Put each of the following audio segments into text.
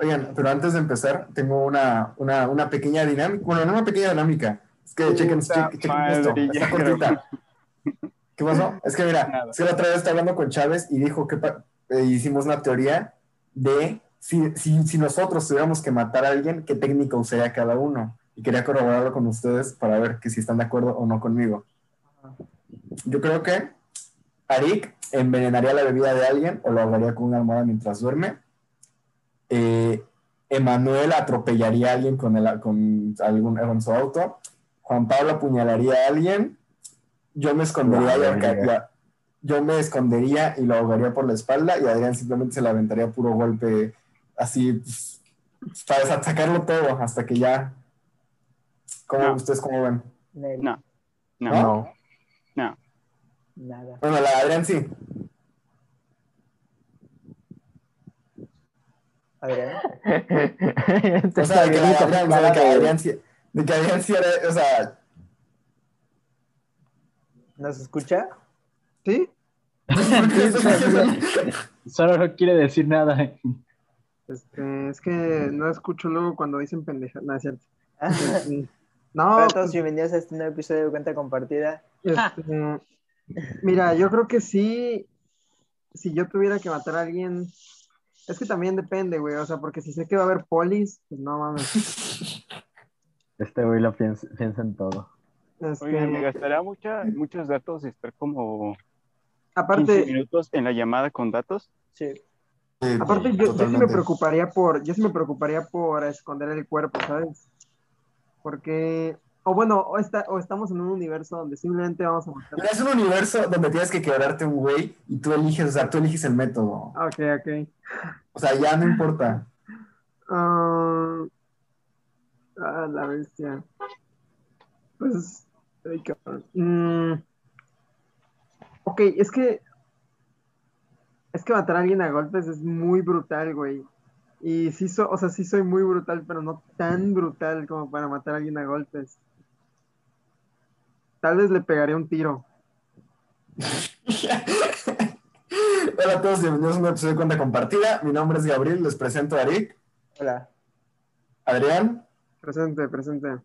Oigan, pero antes de empezar, tengo una, una, una pequeña dinámica. Bueno, no una pequeña dinámica. Es que chequen, chequen, chequen esto. Está cortita. ¿Qué pasó? Es que mira, es que la otra vez estaba hablando con Chávez y dijo que eh, hicimos una teoría de si, si, si, nosotros tuviéramos que matar a alguien, ¿qué técnica usaría cada uno? Y quería corroborarlo con ustedes para ver que si están de acuerdo o no conmigo. Yo creo que Arik envenenaría la bebida de alguien o lo ahogaría con una almohada mientras duerme. Eh, Emanuel atropellaría a alguien con, el, con, algún, con su auto. Juan Pablo apuñalaría a alguien. Yo me escondería y yo me escondería y lo ahogaría por la espalda y Adrián simplemente se le aventaría puro golpe así pues, para sacarlo todo hasta que ya ¿Cómo ustedes cómo ven? No. No. No. Nada. Bueno, la Adrián sí. Adrián. o sea, de que Adrián, o sea, de que Adrián de que Adrián sí era, o sea. ¿Nos escucha? ¿Sí? Solo no quiere decir nada. Este, es que no escucho luego cuando dicen pendeja. No, es cierto. Este, no. Todos, bienvenidos a este nuevo episodio de Cuenta Compartida. Este, mira, yo creo que sí, si yo tuviera que matar a alguien, es que también depende, güey, o sea, porque si sé que va a haber polis, pues no mames. Este güey lo piensa, en todo. Este... Oye, me gastaría mucha, muchos datos estar como Aparte, 15 minutos en la llamada con datos. Sí. Aparte, yo, yo, sí me preocuparía por, yo sí me preocuparía por esconder el cuerpo, ¿sabes? Porque, o bueno, o, está, o estamos en un universo donde simplemente vamos a matar. Es un universo donde tienes que quebrarte un güey y tú eliges, o sea, tú eliges el método. Ok, ok. O sea, ya no importa. ah, ah la bestia. Pues, ay, mm, ok, es que es que matar a alguien a golpes es muy brutal, güey. Y sí, o sea, sí soy muy brutal, pero no tan brutal como para matar a alguien a golpes. Tal vez le pegaré un tiro. Hola a todos, bienvenidos a un episodio de Cuenta Compartida. Mi nombre es Gabriel, les presento a Arik. Hola. Adrián. Presente, presente.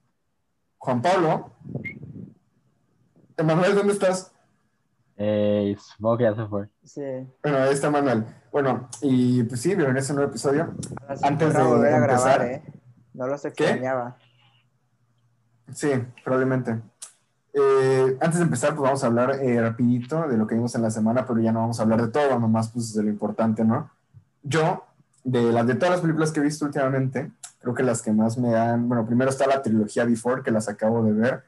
Juan Pablo. Emanuel, ¿dónde estás? Eh, supongo que ya se fue. Sí. Bueno, ahí está Manuel. Bueno, y pues sí, vieron ese nuevo episodio. Antes de volver a grabar, ¿eh? No los extrañaba. Sí, probablemente. Eh, antes de empezar, pues vamos a hablar eh, rapidito de lo que vimos en la semana, pero ya no vamos a hablar de todo, nomás pues de lo importante, ¿no? Yo, de las de todas las películas que he visto últimamente, creo que las que más me dan, bueno, primero está la trilogía Before, que las acabo de ver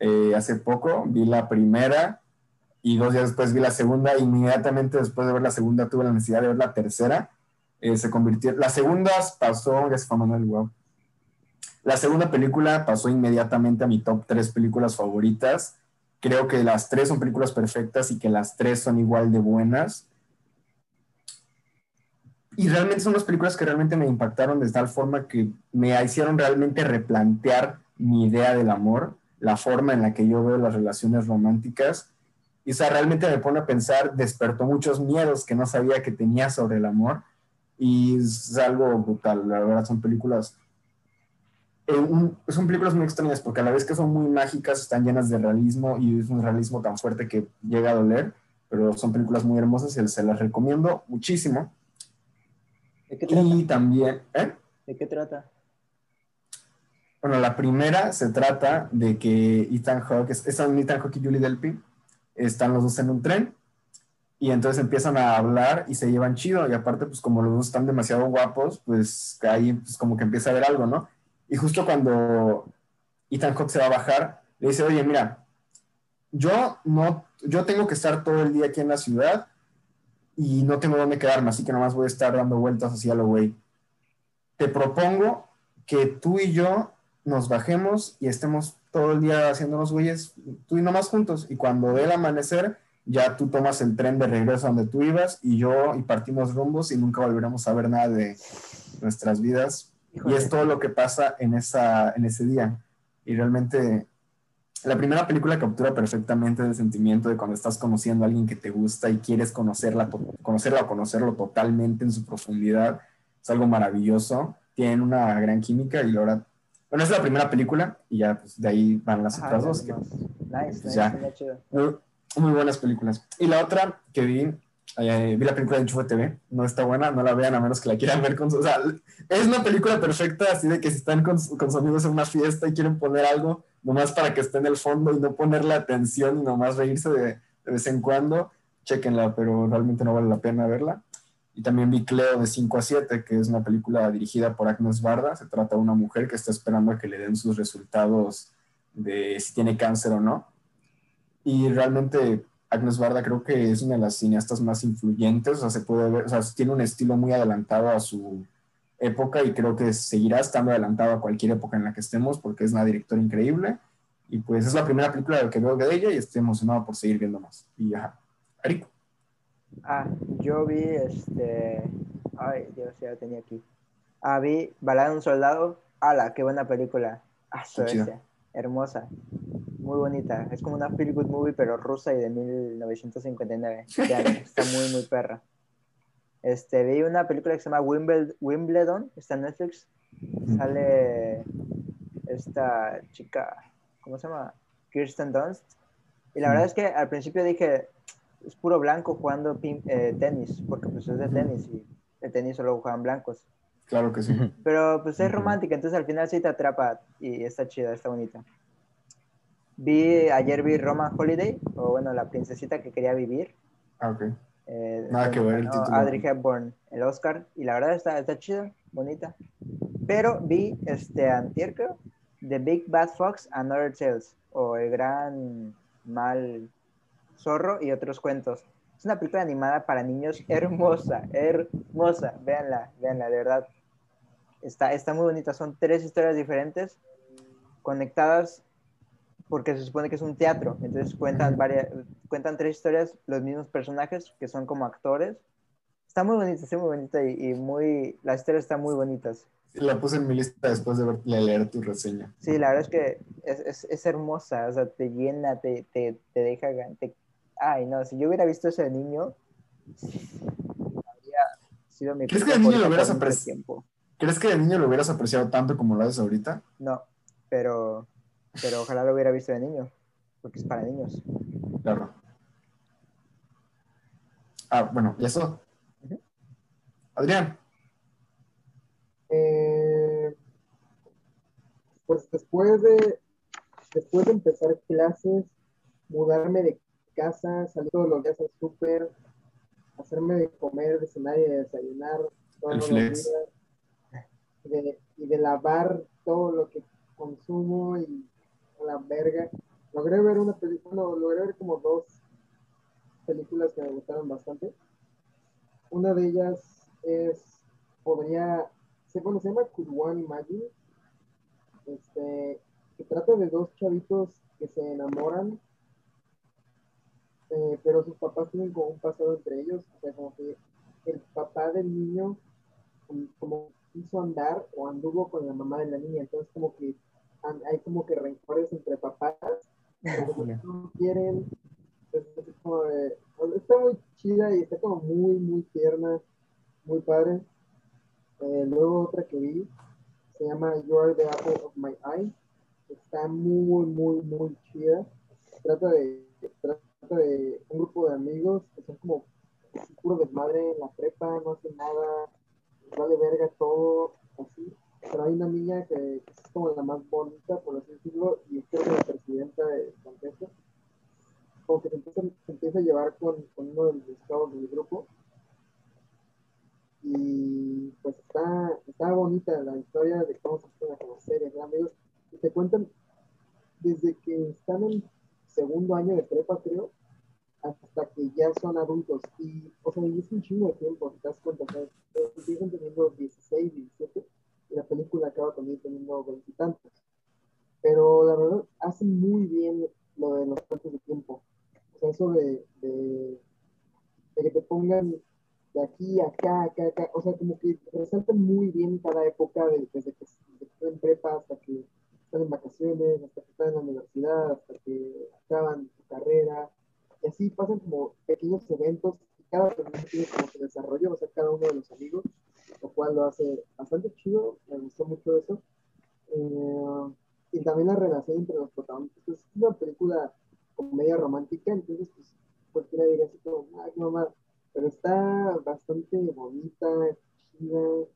eh, hace poco, vi la primera, y dos días después vi la segunda, inmediatamente después de ver la segunda tuve la necesidad de ver la tercera, eh, se convirtió, la segunda pasó, ya se fue Manuel, wow. La segunda película pasó inmediatamente a mi top tres películas favoritas. Creo que las tres son películas perfectas y que las tres son igual de buenas. Y realmente son las películas que realmente me impactaron de tal forma que me hicieron realmente replantear mi idea del amor, la forma en la que yo veo las relaciones románticas y o sea, realmente me pone a pensar, despertó muchos miedos que no sabía que tenía sobre el amor. Y es algo brutal, la verdad, son películas. Eh, son películas muy extrañas porque a la vez que son muy mágicas, están llenas de realismo y es un realismo tan fuerte que llega a doler, pero son películas muy hermosas y se las recomiendo muchísimo. ¿De qué trata? Y también, ¿eh? ¿De qué trata? Bueno, la primera se trata de que Ethan Hawke, es, es Ethan Hawke y Julie Delpy, están los dos en un tren y entonces empiezan a hablar y se llevan chido y aparte pues como los dos están demasiado guapos, pues ahí pues como que empieza a ver algo, ¿no? Y justo cuando Ethan Hawke se va a bajar, le dice, oye, mira, yo no, yo tengo que estar todo el día aquí en la ciudad y no tengo dónde quedarme, así que nomás voy a estar dando vueltas así a lo güey. Te propongo que tú y yo nos bajemos y estemos todo el día haciéndonos güeyes, tú y nomás juntos. Y cuando ve el amanecer, ya tú tomas el tren de regreso a donde tú ibas y yo y partimos rumbos y nunca volveremos a ver nada de nuestras vidas. Y es todo lo que pasa en, esa, en ese día. Y realmente la primera película captura perfectamente el sentimiento de cuando estás conociendo a alguien que te gusta y quieres conocerla, conocerla o conocerlo totalmente en su profundidad. es algo maravilloso, tienen una gran química y verdad, bueno, es la primera película y ya pues, de ahí van las Ajá, otras dos. que-. Nice, pues nice, ya. muy, muy buenas películas. Y la otra que vi, vi la película de Enchufe TV, no está buena, no la vean a menos que la quieran ver con. O sea, es una película perfecta, así de que si están con, con sus amigos en una fiesta y quieren poner algo, nomás para que esté en el fondo y no ponerle atención y nomás reírse de, de vez en cuando, chequenla, pero realmente no vale la pena verla. Y también vi Cleo de 5 a 7, que es una película dirigida por Agnes Barda. Se trata de una mujer que está esperando a que le den sus resultados de si tiene cáncer o no. Y realmente Agnes Barda creo que es una de las cineastas más influyentes, o sea, se puede ver, o sea, tiene un estilo muy adelantado a su época y creo que seguirá estando adelantado a cualquier época en la que estemos porque es una directora increíble y pues es la primera película que veo de ella y estoy emocionado por seguir viendo más. Y ya, Arico. Ah, yo vi este. Ay, Dios, ya lo tenía aquí. Ah, vi Balada de un Soldado. ¡Hala! ¡Qué buena película! ¡Ah, bestia! Hermosa. Muy bonita. Es como una feel good movie, pero rusa y de 1959. Vean, está muy, muy perra. Este, vi una película que se llama Wimbledon, Wimbledon está en Netflix. Sale esta chica, ¿cómo se llama? Kirsten Dunst. Y la verdad es que al principio dije, es puro blanco jugando pin- eh, tenis, porque pues es de tenis y el tenis solo juegan blancos. Claro que sí. Pero pues es romántica, entonces al final sí te atrapa y está chida, está bonita. Vi, ayer vi Roman Holiday, o bueno, la princesita que quería vivir. Ah, ok. Eh, Nada que ver el título. Audrey Hepburn, el Oscar, y la verdad está, está chida, bonita. Pero vi este antier, creo, The Big Bad Fox and Other Tales, o El Gran Mal Zorro y otros cuentos. Es una película animada para niños hermosa, hermosa. Véanla, véanla, de verdad. Está, está muy bonita. Son tres historias diferentes conectadas porque se supone que es un teatro. Entonces cuentan, varias, cuentan tres historias, los mismos personajes que son como actores. Está muy bonita, está muy bonita y, y muy... Las historias están muy bonitas. La puse en mi lista después de, ver- de leer tu reseña. Sí, la verdad es que es, es, es hermosa, o sea, te llena, te, te, te deja... te- Ay, no, si yo hubiera visto eso de niño, habría sido mi ¿Crees que de niño lo hubieras por mucho apreci- tiempo. ¿Crees que de niño lo hubieras apreciado tanto como lo haces ahorita? No, pero, pero ojalá lo hubiera visto de niño, porque es para niños. Claro. Ah, bueno, ¿y eso? Adrián. Eh, pues después de, después de empezar clases, mudarme de casa, salir todos los días al súper, hacerme de comer, de cenar y de desayunar todos El los flex. días, de- y de lavar todo lo que consumo y la verga. Logré ver una película, no, logré ver como dos películas que me gustaron bastante. Una de ellas es, podría, se, bueno, se llama Could One Imagine, este, que trata de dos chavitos que se enamoran, eh, pero sus papás tienen como un pasado entre ellos, o sea, como que el papá del niño como- hizo andar o anduvo con la mamá de la niña, entonces como que hay como que rencores entre papás, que no quieren, entonces es como de- está muy chida y está como muy, muy tierna, muy padre. Eh, luego otra que vi se llama You Are the Apple of My Eye. Está muy, muy, muy chida. Trata de, trata de un grupo de amigos que son como puro desmadre en la prepa, no hacen nada, vale verga todo, así. Pero hay una niña que es como la más bonita, por así decirlo, y creo que la presidenta del contexto. Como que se empieza, empieza a llevar con, con uno de los chavos del grupo. Y pues está, está bonita la historia de cómo se a conocer, entre amigos, y te cuentan desde que están en segundo año de prepa, creo, hasta que ya son adultos, y, o sea, y es un chingo de tiempo, te das cuenta, empiezan teniendo 16, 17, y la película acaba también teniendo veintitantos, pero la verdad, hacen muy bien lo de los saltos de tiempo, o sea, eso de, de, de que te pongan de aquí, acá, acá, acá, o sea, como que resaltan muy bien cada época, de- desde que, están en prepa hasta que están en vacaciones, hasta que están en la universidad, hasta que acaban su carrera, y así pasan como pequeños eventos, y cada personaje tiene como su desarrollo, o sea, cada uno de los amigos, lo cual lo hace bastante chido, me gustó mucho eso. Eh, y también la relación entre los protagonistas. Pues, es una película comedia romántica, entonces pues cualquiera diría así como, ay, no más, pero está bastante bonita, chida,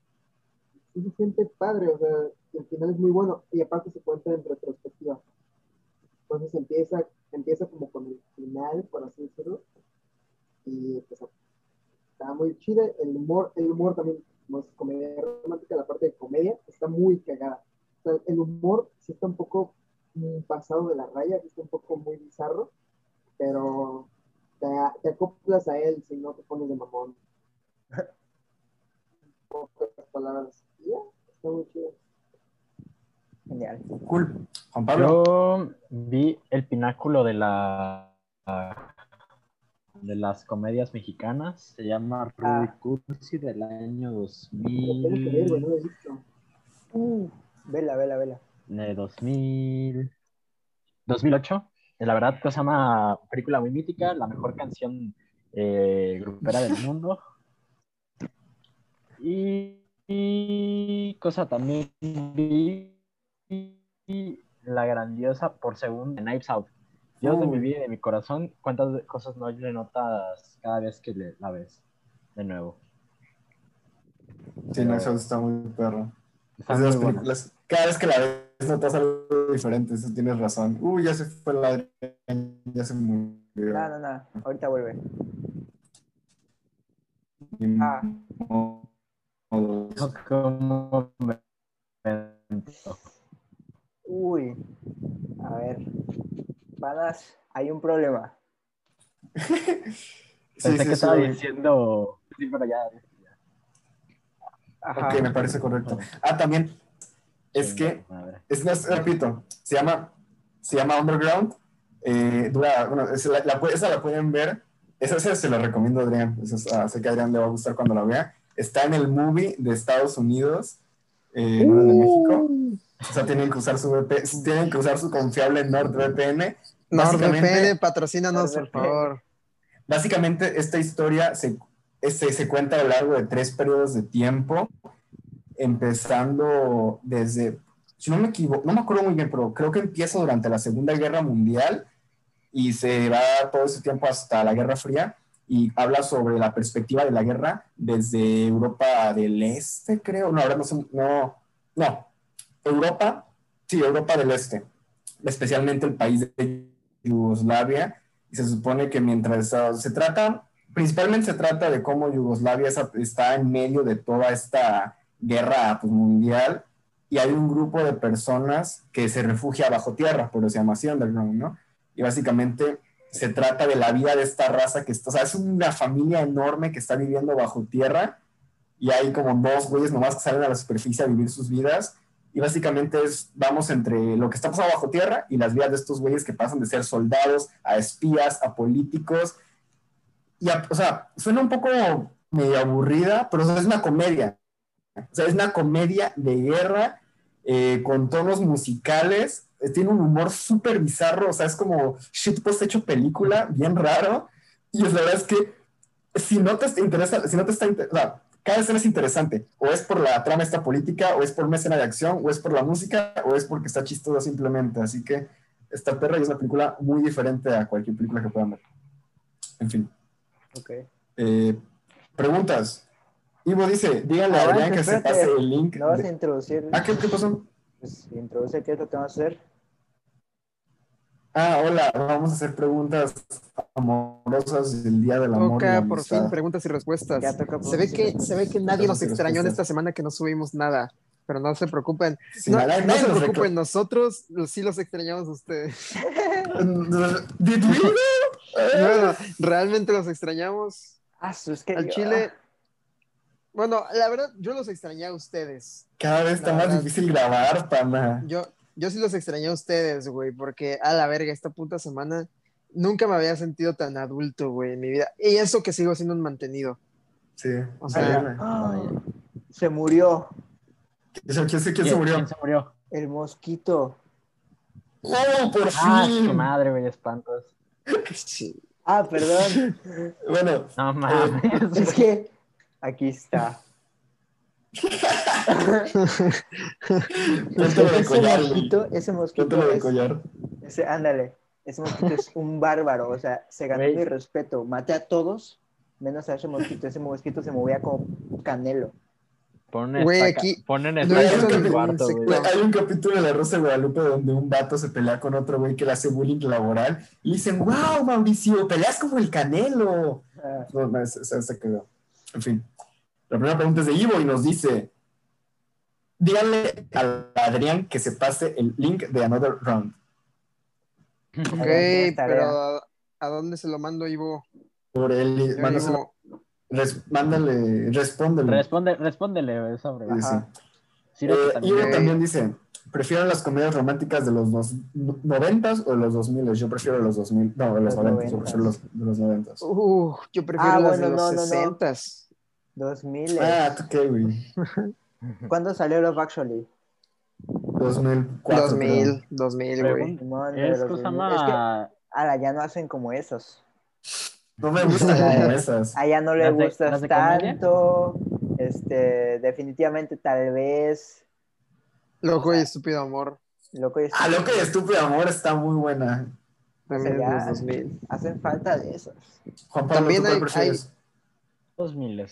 se siente padre, o sea, al final es muy bueno, y aparte se cuenta en retrospectiva. Entonces empieza, empieza como con el final, por así decirlo, y pues está muy chida, el humor, el humor también, como es comedia romántica, la parte de comedia está muy cagada. O sea, el humor sí está un poco mm, pasado de la raya, sí está un poco muy bizarro, pero te, te acoplas a él si no te pones de mamón. Pocas palabras. Y Ya, está muy chido. Genial. Cool. Juan Pablo. Yo vi el pináculo de la de las comedias mexicanas. Se llama Rudy Ah. Cursi del año Lo tengo que ver, güey, no 2000. lo he visto. Uh, vela, vela, vela. de 2000, 2008. La verdad, cosa llama película muy mítica, la mejor canción eh, grupera del mundo. Y, y cosa también vi la grandiosa por segundo de Knives Out. Dios de mi vida y de mi corazón, cuántas cosas no le notas cada vez que le- la ves de nuevo. Sí, no, eso está muy perro. Está Es de muy las buena. películas. Cada vez que la ves notas algo diferente, eso tienes razón. Uy, ya se fue la Adrián, ya se murió. No, no, no. Ahorita vuelve. Ah. modo. Como momento. Uy. Hay un problema. Sí, Pensé sí, que estaba sí. diciendo. Sí, pero ya. Ajá. Ok, me parece correcto. Ah, también, es que. Es, no, es- repito, se llama, se llama Underground. eh, dura, bueno, es la- la esa la pueden ver. Esa, esa se la recomiendo a Adrián. Esa es- ah, sé que a Adrián le va a gustar cuando la vea. Está en el movie de Estados Unidos, eh, no en el de México. O sea, tienen que usar su VP, tienen que usar su confiable NordVPN. Básicamente- NordVPN, patrocínanos, por favor. Básicamente, esta historia se, este, se cuenta a lo largo de tres periodos de tiempo, empezando desde, si no me equivoco, no me acuerdo muy bien, pero creo que empieza durante la Segunda Guerra Mundial y se va todo ese tiempo hasta la Guerra Fría y habla sobre la perspectiva de la guerra desde Europa del Este, creo, no, ahora no sé, no, no, Europa, sí, Europa del Este, especialmente el país de Yugoslavia, y se supone que mientras ah, se trata, principalmente se trata de cómo Yugoslavia está en medio de toda esta guerra pues, mundial y hay un grupo de personas que se refugia bajo tierra, por eso se llama así underground, ¿no? Y básicamente se trata de la vida de esta raza que está, o sea, es una familia enorme que está viviendo bajo tierra y hay como dos güeyes nomás que salen a la superficie a vivir sus vidas y básicamente es, vamos entre lo que está pasando bajo tierra y las vidas de estos güeyes que pasan de ser soldados a espías, a políticos. Y, a- o sea, suena un poco medio aburrida, pero es una comedia. O sea, es una comedia de guerra eh, con tonos musicales. eh, tiene un humor súper bizarro, o sea, es como shit post hecho película, bien raro. Y la verdad es que si no te interesa, si no te está, o cada escena es interesante. O es por la trama esta política, o es por una escena de acción, o es por la música, o es porque está chistosa simplemente. Así que esta perra es una película muy diferente a cualquier película que puedan ver. En fin. Ok. Eh, preguntas. Ivo dice, díganle a Adrián que se pase el link. ¿No vas a introducir? Ah, ¿qué, qué pasó? Pues, introduce qué es lo que vamos a hacer. Ah, hola, vamos a hacer preguntas amorosas del Día del Amor. Toca por Amistad. fin preguntas y respuestas. Ya toca Se ve que, se ve que nadie nos extrañó en esta semana que no subimos nada. Pero no se preocupen. Sí, no, nadie- no nadie se preocupen, nosotros sí los extrañamos a ustedes. ¿Did we? Bueno, realmente los extrañamos. Ah, su- es que Al yo- Chile. Bueno, la verdad, yo los extrañé a ustedes. Cada vez está La más verdad. difícil grabar, pana. Yo, yo sí los extrañé a ustedes, güey, porque a la verga, esta puta semana nunca me había sentido tan adulto, güey, en mi vida. Y eso que sigo siendo un mantenido. Sí. O sea, se murió ¿Quién, quién se- quién se ¿Quién- murió? quién se murió? el mosquito. ¡Oh, por Ah, su fin! madre, güey, espantos. Sí. Ah, perdón. Bueno, No mames. es que aquí está. De ese collar, güey. mosquito, ese mosquito de es- collar. ese- ándale, ese mosquito es un bárbaro, o sea, se ganó mi respeto, maté a todos, menos a ese mosquito, ese mosquito se movía como canelo. Ponen Güey, aquí ponen no cuarto, güey. Hay un capítulo de La Rosa de Guadalupe donde un vato se pelea con otro güey que le hace bullying laboral y dicen, wow, Mauricio, peleas como el canelo. Ah, No, no, ese, ese- ese quedó. En fin. La primera pregunta es de Ivo y nos dice: Díganle a Adrián que se pase el link de Another Round. Ok, pero ¿a dónde se lo mando, Ivo? Por él, mándaselo- res- mándale, respóndele. Responde, respóndele sobre. Sí, sí. Eh, también. Ivo también dice: ¿Prefieren las comedias románticas de los dos, noventas o de los 2000? Yo prefiero los 2000. No, de los 90. Yo prefiero los de los 90. uh, yo prefiero Ah, las bueno, de los no, no, no. 2000. Eh. Ah, ¿tú qué, güey? ¿Cuándo salió Love Actually? 2004. 2000, 2000, güey. No, es cosa más. Ahora ya no hacen como esos. No me gustan como esas. Allá no le gustas de, tanto. De este, definitivamente, tal vez. Loco y estúpido amor. Loco y ah, estúpido. Ah, loco y estúpido amor está muy buena. También los 2000. Hacen falta de esas. También hay, hay... 2000.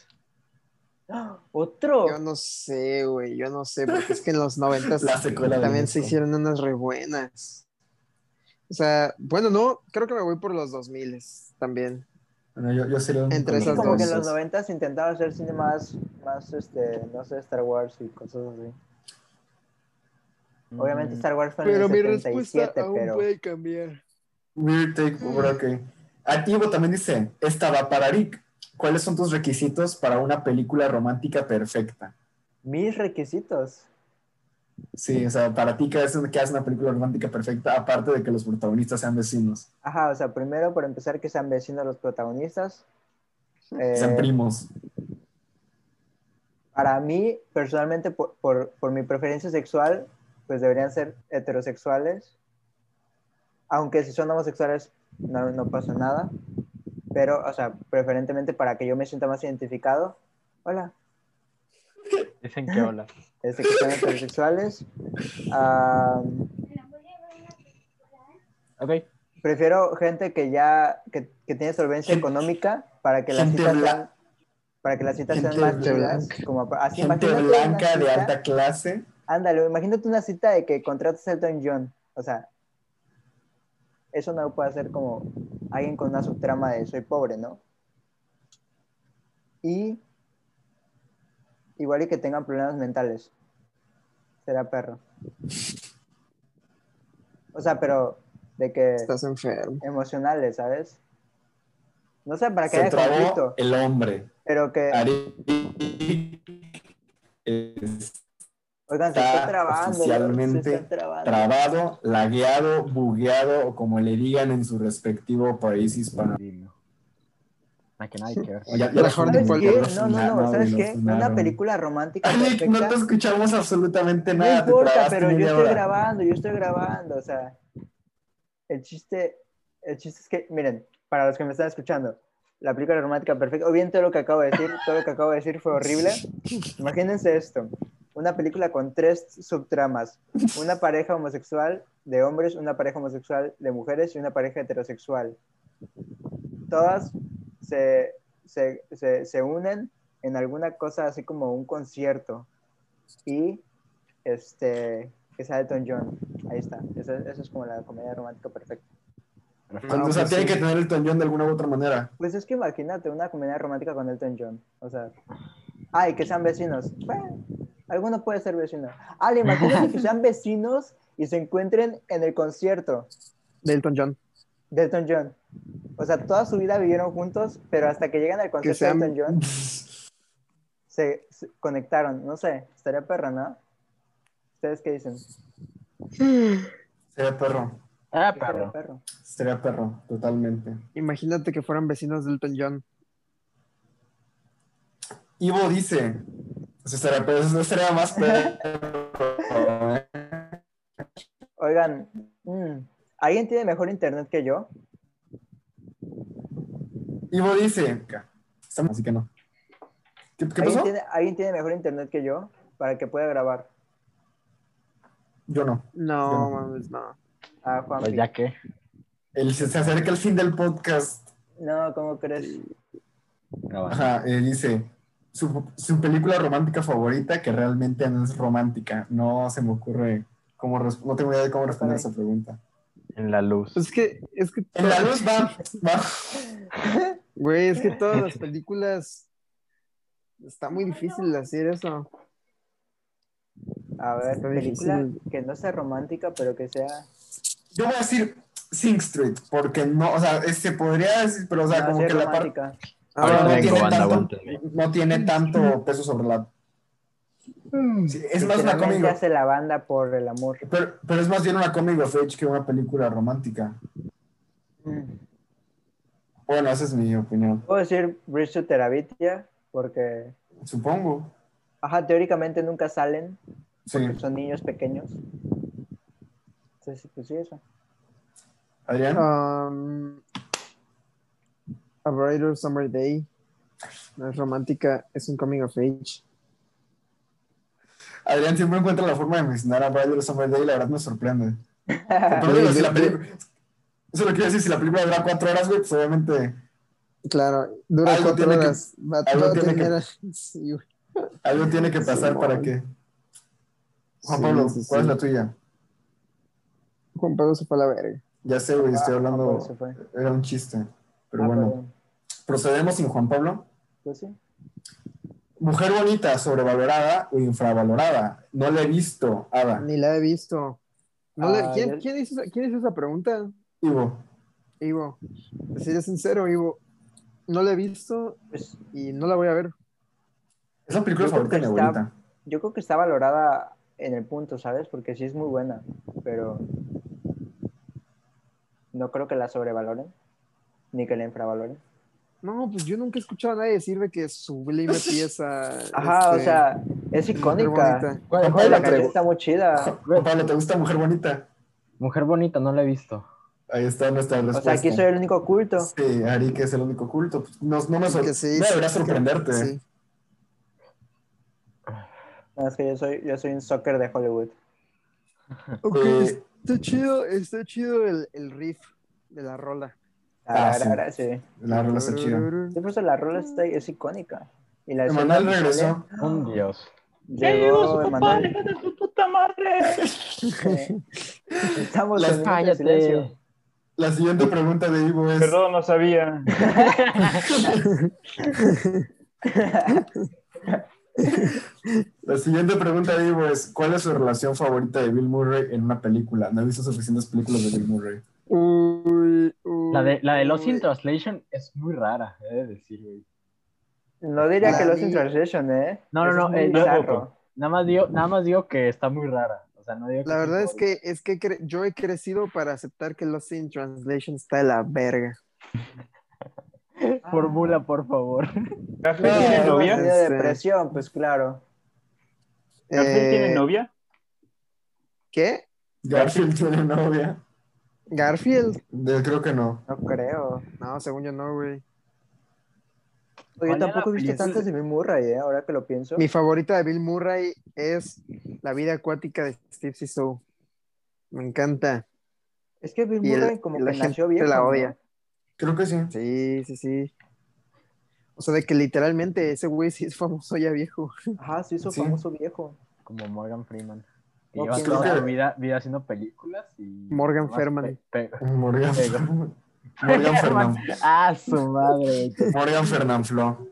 Otro. Yo no sé, güey, yo no sé, porque es que en los 90 La secuela de también se hicieron unas re buenas. O sea, bueno, no, creo que me voy por los 2000 también. Bueno, yo, yo sería un Entre Sí, esas como dos. que en los 90 intentaba hacer cine más, más, este, no sé, Star Wars y cosas así. Obviamente Mm, Star Wars fue en el 77, pero... cambiar. Weird take, pero ok. Activo también dice, esta va para Rick. ¿Cuáles son tus requisitos para una película romántica perfecta? Mis requisitos. Sí, o sea, para ti, ¿qué hace, qué hace una película romántica perfecta? Aparte de que los protagonistas sean vecinos, Ajá, o sea, primero por empezar que sean vecinos los protagonistas. sean Eh, primos. Para mí, personalmente, por, por, por mi preferencia sexual, pues deberían ser heterosexuales. Aunque si son homosexuales, no, no pasa nada. Pero, o sea, preferentemente para que yo me sienta más identificado. Hola. Dicen que hola. Este, que sean heterosexuales. Ah, Ok. prefiero gente que ya, que, que tiene solvencia Gente- económica para que las gente citas sean, para que las citas sean más. Como, así, Gente blanca de alta clase. Ándale, imagínate una cita de que contratas a Elton John. O sea, eso no lo puede hacer como alguien con una subtrama de soy pobre, ¿no? Y igual y que tengan problemas mentales. Será perro. O sea, pero de que Estás enfermo. emocionales, ¿sabes? No sé, para que Se haya conflicto, el hombre. pero que, Ari oigan, se está trabando. ¿no? oficialmente se está trabando. trabado, lagueado, bugueado o como le digan en su respectivo país hispano. No, no, no, ¿sabes qué? Una película romántica Alex, no perfecta. te escuchamos absolutamente No nada. te importa, pero yo estoy hora. grabando, yo estoy grabando, o sea, el chiste, el chiste es que, miren, para los que me están escuchando, la película romántica perfecta, o bien todo lo que acabo de decir, todo lo que acabo de decir fue horrible. Imagínense esto, una película con tres subtramas, una pareja homosexual de hombres, una pareja homosexual de mujeres y una pareja heterosexual. Todas se, se, se, se unen en alguna cosa así como un concierto y este que sea Elton John. Ahí está. Esa, esa es como la comedia romántica perfecta. o sea, pues tiene sí. que tener el toñón de alguna u otra manera. Pues es que imagínate una comedia romántica con Elton John. O sea, ay, que sean vecinos. Bueno, alguno puede ser vecino. Ah, le imagínate que sean vecinos y se encuentren en el concierto De Elton John. de Elton John. O sea, toda su vida vivieron juntos, pero hasta que llegan al concierto sean- de Elton John, se, se conectaron. No sé, estaría perra, ¿no? ¿Ustedes qué dicen? Sería perro. Ah, Estaría perro. perro. Sería perro, totalmente. Imagínate que fueran vecinos de Elton John. Ivo dice, eso sería, pero eso sería más perro. ¿eh? Oigan, mm, ¿alguien tiene mejor internet que yo? Ivo dice, estamos- así que no. ¿Qué, qué ¿Alguien pasó? tiene, ¿Alguien tiene mejor internet que yo para que pueda grabar? Yo no. No, mames, no. Ah, Juan. Pues ya que. El, se, se acerca el fin del podcast. No, ¿cómo crees? Ajá, eh, dice, su, su película romántica favorita que realmente no es romántica. No se me ocurre cómo, no tengo idea de cómo responder esa pregunta. En la luz. Es que, es que, En la luz va, va. güey, es que todas las películas está muy difícil hacer eso. A ver, película difícil. que no sea romántica, pero que sea. Yo voy a decir Sing Street, porque no, o sea, se podría decir, pero o sea, no, como sí que la parte Ahorita no, tiene banda, tanto, no tiene tanto peso sobre la... Sí, es más una comic, hace la banda por el amor. pero, pero es más bien una comic of age que una película romántica. Mm. Bueno, esa es mi opinión. Puedo decir Bridge to Terabitia porque, Supongo. ajá, teóricamente nunca salen Sí. porque son niños pequeños. Entonces, pues sí, eso. Adrián. Um, A Brighter Summer Day. No es romántica, es un coming of age. Adrián siempre encuentra la forma de mencionar a Bridal Summer Day y la verdad me sorprende. Pero digo, si la película- Eso lo quiero decir, si la película dura cuatro horas, güey, pues obviamente Claro, dura Algo cuatro tiene que- horas. Va algo tiene que- sí, algo tiene que pasar Sí, para que... Juan Sí, Pablo, sí, ¿cuál sí. es la tuya? Juan Pablo se fue a la verga. Ya sé, güey, estoy Ah, hablando... Era un chiste. Pero Ah, bueno, perdón. Procedemos sin Juan Pablo. Pues sí. Mujer bonita, sobrevalorada o infravalorada. No la he visto, Ada. Ni la he visto. No le- Ah, ¿quién, quién hizo, esa- quién hizo esa pregunta? Ivo. Ivo. Decirle sincero, Ivo. No la he visto Pues y no la voy a ver. Es la película favorita de mi abuelita. yo creo que está valorada en el punto, ¿sabes? Porque sí es muy buena, pero no creo que la sobrevaloren ni que la infravaloren. No, pues yo nunca he escuchado a nadie decir de que sublime pieza. Ajá, o este, sea, es mujer icónica. bonita. ¿Cuál, cuál es La canción está muy chida. Pablo, ¿te gusta Mujer Bonita? Mujer bonita, no la he visto. Ahí está nuestra O respuesta. sea, aquí soy el único culto. Sí, Ari, que es el único culto. Pues, no, no me sor- sí, no debería sorprenderte. sí. No, es que yo soy, yo soy un soccer de Hollywood. Ok, Eh, está chido, está chido el, el riff de la rola. Ah, sí. sí. La rola está chida. Sí, por eso la rola está, es icónica. Y la Emanuel regresó. Un dios. Llegó tu puta madre! Sí. Estamos Las- en de silencio. La siguiente pregunta de Ivo es: Perdón, no sabía. La siguiente pregunta de Ivo es: ¿Cuál es su relación favorita de Bill Murray en una película? No he visto suficientes películas de Bill Murray. Uy, uy, La de, la de Lost in. Translation es muy rara, he de decir, güey. No diría La que Lost in Translation, ¿eh? No, no, no, es muy eh, tampoco. Nada más digo, nada más digo que está muy rara. O sea, no digo La verdad es que, es que cre- yo he crecido para aceptar que Lost in Translation está de la verga. Fórmula, por favor. ¿Café No, tiene novia? tenido Este- depresión, pues claro. ¿Café Eh, tiene novia? ¿Qué? Garfield tiene novia. ¿Garfield? Creo que no. No creo. No, según yo no, güey. Oye, ¿Cuál yo tampoco he visto película? tantas de Bill Murray, ¿eh? Ahora que lo pienso. Mi favorita de Bill Murray es La vida acuática de Steve Zissou. Me encanta. Es que Bill Y el- Murray como y la que nació gente viejo, la ¿no? odia. Creo que sí. Sí, sí, sí. O sea, de que literalmente ese güey sí es famoso ya viejo. Ajá, se hizo Sí. famoso viejo. Como Morgan Freeman. Lleva creo toda que- su vida, vida haciendo películas y... Morgan Ferman. Morgan, Pego. Morgan Fernán. Ah, su madre. Morgan Fernanfloo.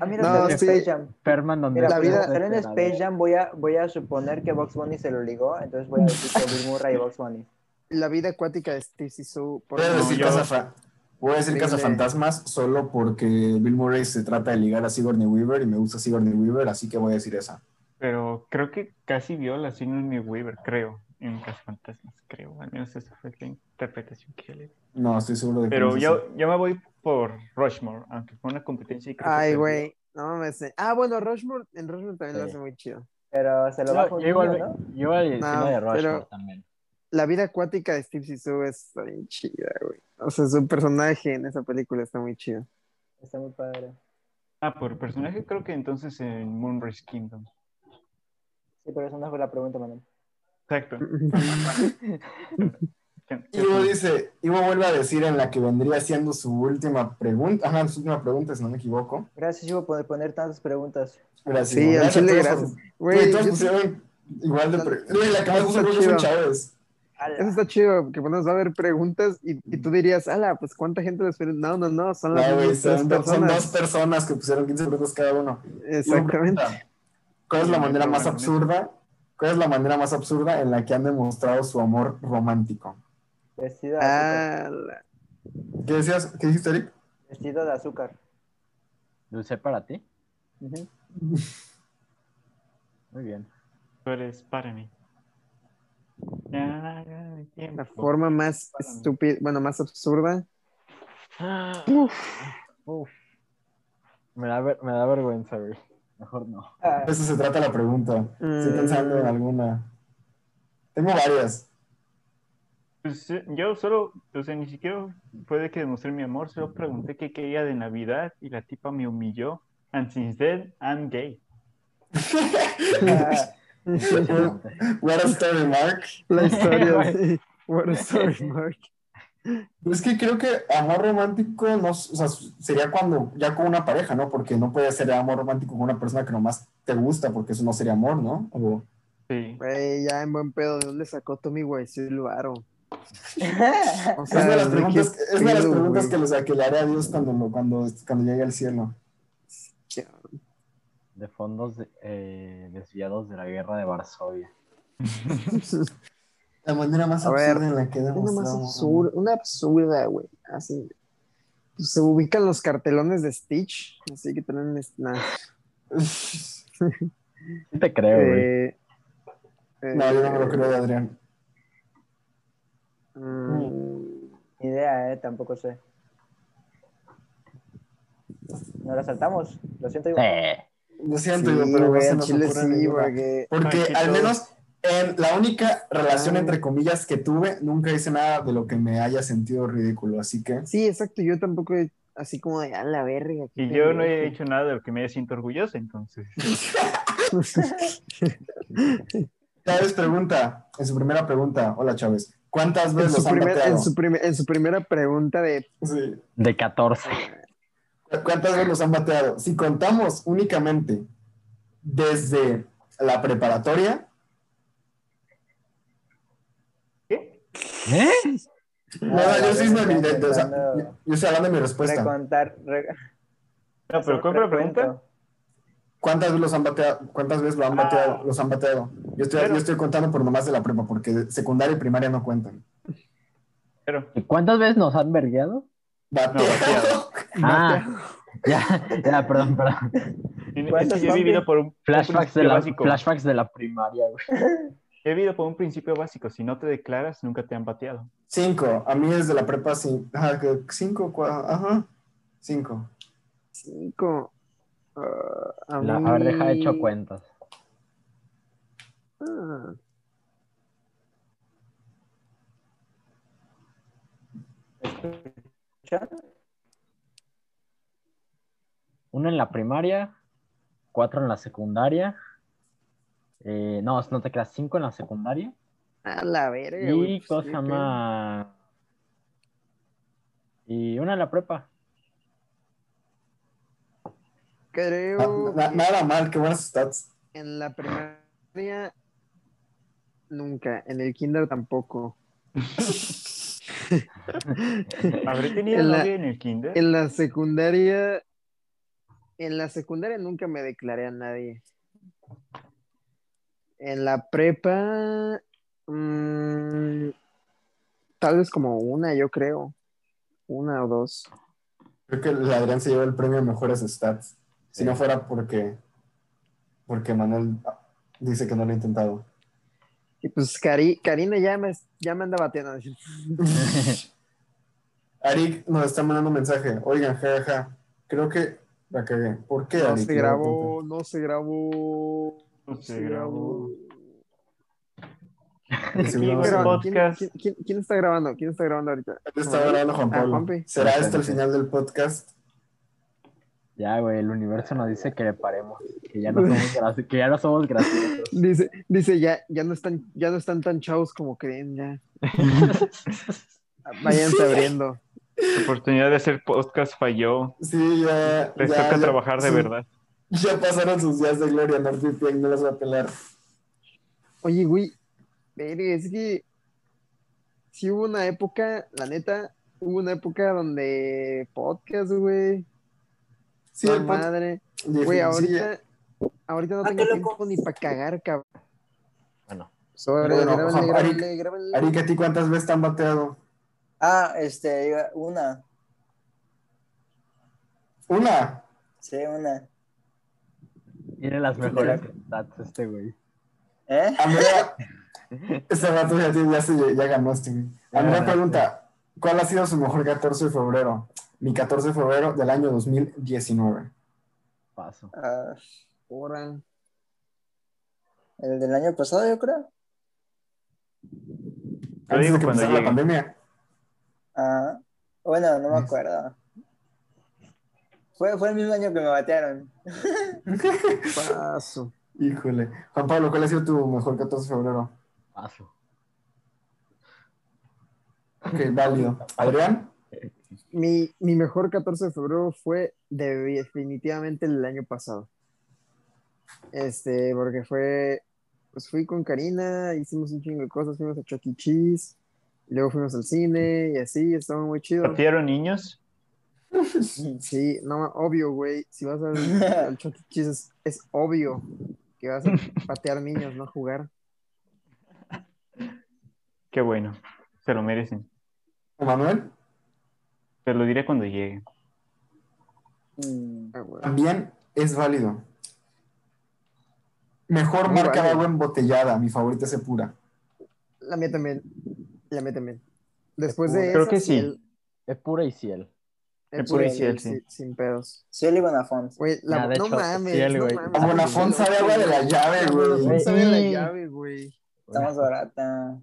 Ah, mira, No, en sí. Space Jam. Ferman donde Mira, La vida- salió en Esperado. Space Jam, voy a, voy a suponer que Box Bunny se lo ligó, entonces voy a decir que Bill Murray y Box Bunny. La vida acuática de Steve Zissou. Voy a no, decir, yo- Cazafa- voy a decir Increíble. Cazafantasmas solo porque Bill Murray se trata de ligar a Sigourney Weaver y me gusta Sigourney Weaver, así que voy a decir esa. Pero creo que casi viola a Sigourney Weaver, creo, en Fantasmas, creo. Al menos esa fue la interpretación que yo le di. No, estoy seguro de que Pero no es yo, yo me voy por Rushmore, aunque fue una competencia y creo que Ay, güey. No me sé. Ah, bueno, Rushmore, en Rushmore también lo Sí. hace muy chido. Pero se lo Yo, bajo yo igual, ¿no? yo No, la de Rushmore pero- también. La vida acuática de Steve Zissou está bien chida, güey. O sea, su personaje en esa película está muy chido. Está muy padre. Ah, por personaje creo que entonces en Moonrise Kingdom. Sí, pero esa no fue la pregunta, Manuel. Exacto. Ivo dice, Ivo vuelve a decir en la que vendría siendo su última pregunta, ajá, su última pregunta, si no me equivoco. Gracias, Ivo, por poner tantas preguntas. Gracias. Sí, Ivo. Gracias chile, todos gracias. Güey, pusieron igual de... pre- Güey, la que más Eso puso son. Chávez. Eso está chido, que bueno, va a haber preguntas y, y tú dirías, ala, pues ¿cuánta gente les pregunta? No, no, no, son las No, son, do- son dos personas. que pusieron 15 preguntas cada uno. Exactamente. ¿Cuál es la manera más absurda? ¿Cuál es la manera más absurda en la que han demostrado su amor romántico? Vestido de azúcar. Ala. ¿Qué decías? ¿Qué dijiste, Eric? Vestido de azúcar. Dulce para ti. Ujú. Muy bien. Tú eres para mí. La forma más estúpida, bueno, más absurda. Uf. Me da, ver- me da vergüenza, güey. Mejor no. Ah, De eso se trata la pregunta. Estoy Mm. pensando en alguna. Tengo varias. Pues, yo solo, o sea, ni siquiera puede que demostré mi amor, solo pregunté qué quería de Navidad y la tipa me humilló. And since then, I'm gay. ah, What a story, Mark. La historia. sí. What a story, Mark. Es que creo que amor romántico no, o sea, sería cuando ya con una pareja, ¿no? Porque no puede ser amor romántico con una persona que nomás te gusta, porque eso no sería amor, ¿no? O- Sí. Güey, ya en buen pedo, ¿de dónde sacó Tommy Wiseau el varo? O es una de las ¿de preguntas, qué es una de las preguntas güey? que, le, que le haré a Dios cuando, lo- cuando, cuando llegue al cielo. De fondos eh, desviados de la guerra de Varsovia. La manera más A ver, absurda en la que Una más absurda, una absurda, güey. Así. Pues, se ubican los cartelones de Stitch, así que tienen nah. te creo, güey. Eh, eh, No, yo no me lo creo de Adrián. mm, Ni idea, eh, tampoco sé. ¿No la saltamos? Lo siento. Eh, Lo siento, sí, pero no güey, se nos chile sí, porque Porque al menos en la única relación Ah. entre comillas que tuve, nunca hice nada de lo que me haya sentido ridículo. Así que sí, exacto, yo tampoco he- así como de a la verga. Y yo no he pendejo". hecho nada de lo que me siento orgulloso, entonces. Chávez pregunta, en su primera pregunta, hola Chávez, ¿cuántas en, veces su los han primer- bateado? en, su primer- en su primera pregunta de Sí. de 14. ¿Cuántas veces los han bateado? Si contamos únicamente desde la preparatoria, ¿Eh? no, Ah, yo sí me de- o sea, yo- estoy hablando de mi respuesta. Recontar. re- No, pero ¿cuál fue la pregunta? ¿Cuántas veces los han bateado? ¿Cuántas veces lo han Ah. bateado? Los han bateado. Yo estoy, Pero- yo estoy contando por nomás de la prepa, porque secundaria y primaria no cuentan. Pero, ¿Y cuántas veces nos han vergueado? Bateado. bateado. Ah, ya, ya, perdón, perdón. en- es ¿Cuántas que yo he vivido por un, Flashbacks de, la, flashbacks de la primaria, güey. He vivido por un principio básico. Si no te declaras, nunca te han bateado. Cinco. A mí desde la prepa, sí. Ajá, que cinco, cua- ajá. Cinco. cinco. ah, a, La- mí- a ver, deja de hecho cuentas. Ah. Uno en la primaria, cuatro en la secundaria. Eh, no, no te quedas cinco en la secundaria. a la verga, Y pues, cosa pedo. más. Y una en la prepa. Creo Na- na- que nada mal, qué buenas stats. en la primaria nunca, en el kinder tampoco. ¿Habré tenido En la- novia en el kinder? En la secundaria, en la secundaria nunca me declaré a nadie. En la prepa, mm, tal vez como una, yo creo. Una o dos. Creo que el Adrián se lleva el premio a mejores stats. Si Sí. no fuera porque, porque Manuel dice que no lo ha intentado. Y pues Cari- Karina ya me, ya me anda bateando. Arik nos está mandando un mensaje. Oigan, jajaja. Creo que la cagué. ¿Por qué, No Arik? se grabó, no se grabó. No se grabó. ¿quién, podcast. quién- quién- quién está grabando? ¿Quién está grabando ahorita? Está grabando Juan Ah, Pablo. ¿Será este el final del podcast? Ya, güey, el universo nos dice que le paremos, que ya no somos, graci- que ya no somos graciosos. Dice, dice ya, ya no están, ya no están tan chavos como creen, ya. Váyanse abriendo. La oportunidad de hacer podcast falló. Sí, ya. Les ya, toca ya, trabajar de sí, verdad. Ya pasaron sus días de gloria, NordVPN no las va a pelar. Oye, güey, es que sí hubo una época, la neta, hubo una época donde podcast, güey, Sí, la madre. Güey, ahorita, ahorita no Ah, tengo tiempo ni para cagar, cabrón. Bueno, Sobre, Bueno, grábenle, grábenle, grábenle. ¿a ti cuántas veces te han bateado? Ah, este, una. Una. Sí, una. Tiene las mejores stats este güey. ¿Eh? A mí me- Ese rato ya, ya, ganó este güey. A mí me Ya, pregunta, ¿cuál ha sido su mejor 14 de febrero? Mi 14 de febrero del año 2019. Paso. Ahora, el del año pasado, yo creo. Antes digo de que cuando la pandemia. Ah, bueno, no me acuerdo. Fue, fue el mismo año que me batearon. paso. Híjole. Juan Pablo, ¿cuál ha sido tu mejor 14 de febrero? Paso. Ok, válido. Adrián, Mi, mi mejor 14 de febrero fue definitivamente el año pasado. Este, porque fue, pues fui con Karina, hicimos un chingo de cosas, fuimos a Chuck E. Cheese, y luego fuimos al cine y así, estaba muy chido. ¿Patearon niños? Sí, no, obvio, güey, si vas al, al Chuck E. Cheese es, es obvio que vas a patear niños, no jugar. Qué bueno. Se lo merecen. Emanuel, Te lo diré cuando llegue. Mm, Ah, también es válido. Mejor Muy marca de válido. agua embotellada, mi favorita es pura. La mía también, la mía también. Después de Creo esa, que sí. el- Es pura y ciel. El pura Ciel, sí, sí. sin pedos. Cielo y Bonafont. Güey, la, de no hecho, mames, Ciel, no güey. mames. La Bonafont sabe agua de la llave, La güey. Bonafont sabe la llave, güey. Está más barata.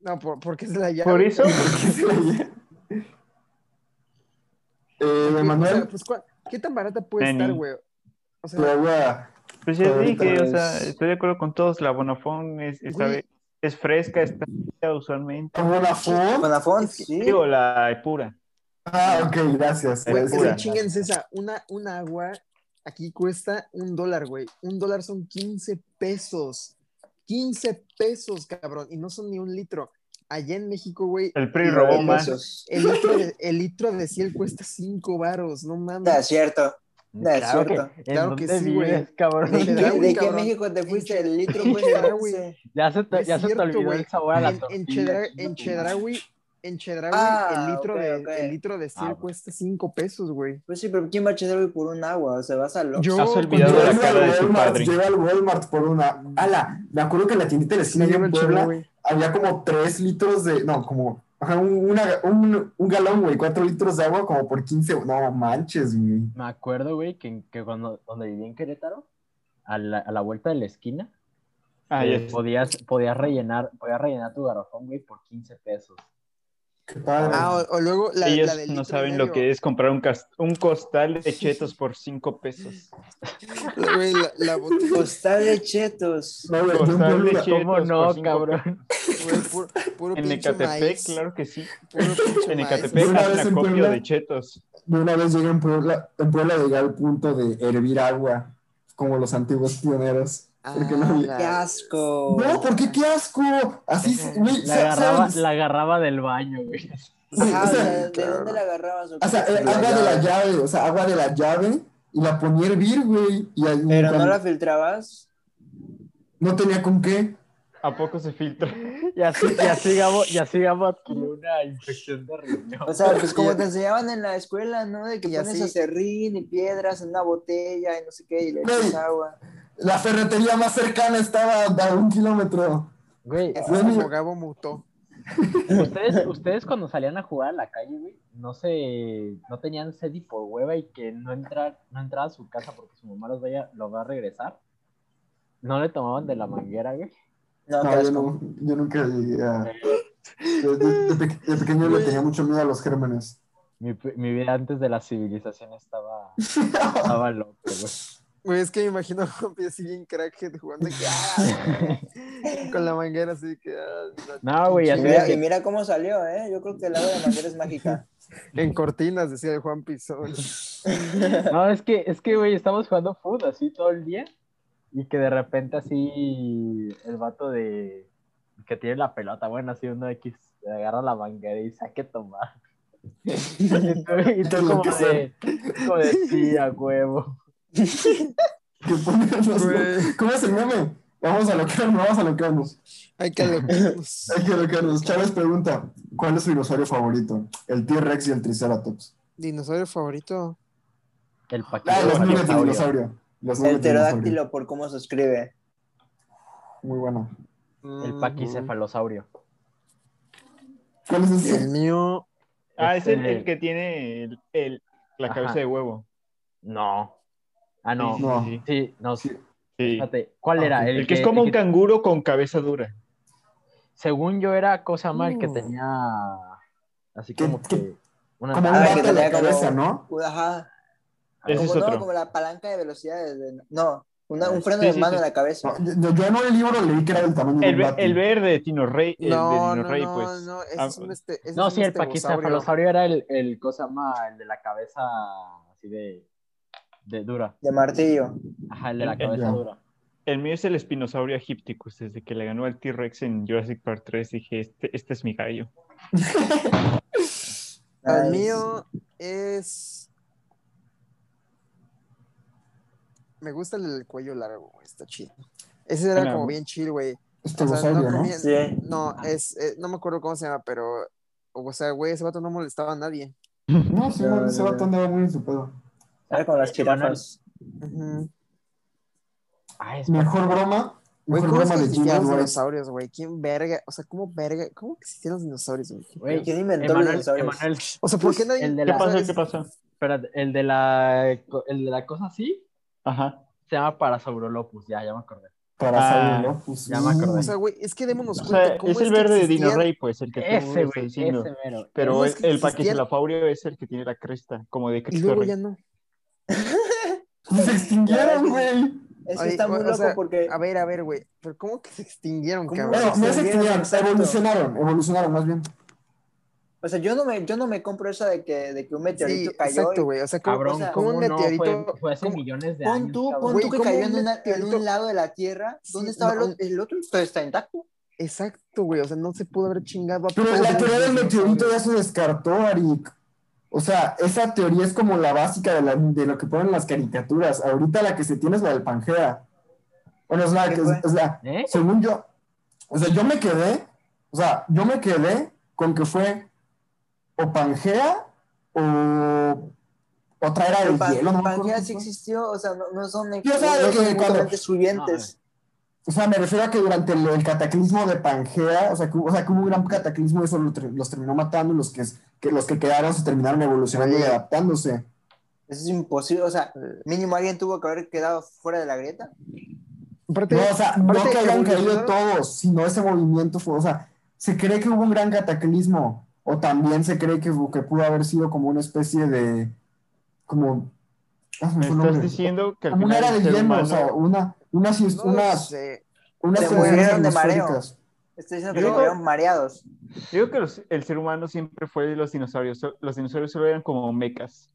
No, por, porque es la llave. Por eso, eh, Güey, o sea, Emanuel, pues, ¿cuál- ¿qué tan barata puede Penny. estar, güey? O sea, agua. pues ya dije, o es- sea, estoy de acuerdo con todos. La Bonafont es, es, es fresca, está usualmente. Bonafont. Bonafont, Es que- sí. Digo, la pura. Ah, ok, gracias. güey, que- que chinguense esa. Una, una agua aquí cuesta un dólar, güey. Un dólar son 15 pesos. 15 pesos, cabrón. Y no son ni un litro. Allá en México, güey. El PRI robó el- más. Pesos. El litro de, el litro de ciel cuesta 5 varos, no mames. es cierto. Es Claro que, cierto. ¿En Claro que sí, güey. cabrón? ¿De, En qué, de qué cabrón. México te fuiste? El litro cuesta. 11. Ya se te, ya se te olvidó güey. el sabor a la En, tortilla. En Chedraui, en Chedraui, Ah, el litro ok, de ok. el litro de Ah, cuesta 5 pesos, güey. Pues sí, pero ¿quién va a echar por un agua? O sea, vas a lo... Yo Has olvidado la cara al de su Walmart, padre. Llega al Walmart por una. Ala, me acuerdo que en la tiendita de la en Puebla había como 3 litros de. No, como. Ajá, un, una- un, un galón, güey, 4 litros de agua como por 15. No manches, güey. Me acuerdo, güey, que, que cuando donde viví en Querétaro, a la, a la vuelta de la esquina, Ah, eh, podías, podías rellenar, podías rellenar tu garrafón, güey, por 15 pesos. Qué padre. Ah, o, o luego la, Ellos la del no saben lo que es comprar un, un costal de chetos por 5 pesos. La, Costal de chetos. no, costal de chetos ¿Cómo por no, cinco cabrón? güey, puro, puro En Ecatepec, maíz, claro que sí. En. Ecatepec vez en acopio de chetos. de una vez llegué en Puebla, en Puebla llegué al punto de hervir agua, como los antiguos pioneros. Porque no Ah, había- la- ¡Qué asco! No, ¿por qué qué asco? Así, güey, La agarraba, la agarraba del baño, güey. Ajá, o sea, ¿de, de dónde la agarrabas? O sea, eh, agua de la llave, o sea, agua de la llave y la ponía a hervir, güey. Y ahí- Pero no cuando- la filtrabas. no tenía con qué. ¿A poco se filtra? Y así, y así Gabo, y así Gabo adquirió una infección de riñón. O sea, pues como te enseñaban en la escuela, ¿no? De que Y pones así- acerrín y piedras en una botella y no sé qué, y le echas agua. La ferretería más cercana estaba a un kilómetro. Güey, es como. Gabo mutó. ustedes, ustedes cuando salían a jugar a la calle, güey, no se, no tenían sed y por hueva y que no entrar, no entraba a su casa porque su mamá los vaya, los va a regresar. No le tomaban de la manguera, güey. No, yo, no, yo nunca llegué a... De, de- de pe- de pequeño le tenía mucho miedo a los gérmenes. Mi, mi vida antes de la civilización estaba Estaba loco, güey. Güey, es que me imagino a Juanpi así bien crackhead jugando que, ah, con la manguera así que ah, No, güey, así mira, y mira cómo salió, ¿eh? Yo creo que el agua de manguera es mágica. en cortinas decía el Juan Pizón. No, es que, es que, güey, estamos jugando food así todo el día. Y que de repente así el vato de que tiene la pelota, bueno, así uno X agarra la manguera y saque tomar. y tú, y tú como de, como de sí, a huevo. Que los-. ¿Cómo es el meme? Vamos a locarnos, vamos a locarnos. Hay que alocarnos. Hay que locarnos. Chávez pregunta, ¿cuál es su dinosaurio favorito? El T-Rex y el Triceratops. Dinosaurio favorito. El Ah, paquete los nuggets de dinosaurio. Los El pterodáctilo, por cómo se escribe. Muy bueno. El paquicefalosaurio. ¿Cuál es El ese? mío. Ah, es el, Este- el que tiene el, el- la Ajá. cabeza de huevo. No. Ah, no. Sí, No. sí, no. Fíjate, ¿cuál Ah, era? ok. El que es como el un canguro con cabeza dura. Según yo era cosa mal que Uh. tenía así ¿Qué- como qué- que una Como un que en la tenía cabeza, ¿no? Ajá. Ese es Como, no, otro. como la palanca de velocidades. de- No, una- Ah, un freno sí, de sí, mano sí. en la cabeza. No, yo, en el libro leí que era del tamaño de El, un gato. el verde de Tino Rey. El de No, Dino no, Rey, no, pues. no, ese Ah, es un este. ese No, es sí, un el paquicefalosaurio era el, el cosa más, el de la cabeza así de, de dura. De martillo. Ajá, el de la El- cabeza dura. El mío es el Spinosaurio Aegypticus. Desde que le ganó al T-Rex en Jurassic Park 3, dije: Este, este es mi gallo. El mío es. Me gusta el del cuello largo, güey, está chido. Ese era Bueno, como bien chill, güey. O sea, no, ¿no? comía- Sí. no, es, eh, no me acuerdo cómo se llama, pero, o sea, güey, ese vato no molestaba a nadie. No, sí, No, ese vato andaba muy en su pedo. Era con las jirafas. Ah, es Mejor broma. Güey, Mejor ¿cómo es broma existían los dinosaurios, güey? ¿Quién verga? O sea, ¿cómo verga? ¿Cómo que existían los dinosaurios, güey? Güey, ¿Quién inventó los Emanuel, dinosaurios? Emanuel, O sea, ¿por qué nadie... El de ¿Qué la- pasó? ¿sabes? ¿Qué pasó? espérate, el de la, el de la cosa así Ajá. se llama Parasaurolopus, ya, ya me acordé. Para Ah, pues, ya me acordé. O sea, güey, es que démonos O cuenta sea, cómo es el que verde de Dino Rey, pues, el que Ese, güey, ese mero. Pero ¿Cómo el, es que el? Paquicefalosaurio es el que tiene la cresta, como de Y Cristo luego Rey. ya no. Se extinguieron, güey. Es que Ay, está muy o loco sea, porque. A ver, a ver, güey. Pero ¿cómo que se extinguieron, ¿Cómo cabrón? Bueno, no se extinguieron, exacto. evolucionaron, evolucionaron más bien. O sea, yo no me, yo no me compro esa de que, de que un Sí, meteorito cayó. exacto, güey. O sea, ¿cómo, Cabrón, o sea, ¿cómo un no? meteorito... Fue, fue hace cómo- millones de Pon años. tú, cabrón. pon tú que ¿cómo cayó un en, una- en meteorito? un lado de la Tierra. Sí, ¿Dónde estaba no, el, otro? el otro? Está intacto. Exacto, güey. O sea, no se pudo haber chingado a Pero la teoría del meteorito ya se descartó, Arik. O sea, esa teoría es como la básica de, la- de lo que ponen las caricaturas. Ahorita la que se tiene es la del Pangea. Bueno, es la ¿Qué que es la, ¿Eh? según yo, o sea, yo me quedé, o sea, yo me quedé con que fue o Pangea o otra era Pero de Pan- hielo, Pangea sí existió. O sea, no, no son, de son que cuando-. O sea, me refiero a que durante el, el cataclismo de Pangea, o sea, que, hubo- o sea, que hubo un gran cataclismo y eso los terminó matando los que, que los que quedaron se terminaron evolucionando y adaptándose. Eso es imposible. O sea, mínimo alguien tuvo que haber quedado fuera de la grieta. Aparte, No, o sea, no que hayan caído todos, sino ese movimiento fue, o sea, se cree que hubo un gran cataclismo, o también se cree que, que pudo haber sido como una especie de, como, ah, me Me estás nombre. diciendo que al como una era el de humano... o sea, una, unas, No unas, sé. unas Se murieron de mareo. Estoy diciendo que Yo- se quedaron mareados. Digo que los- el ser humano siempre fue de los dinosaurios. Los dinosaurios solo eran como mecas.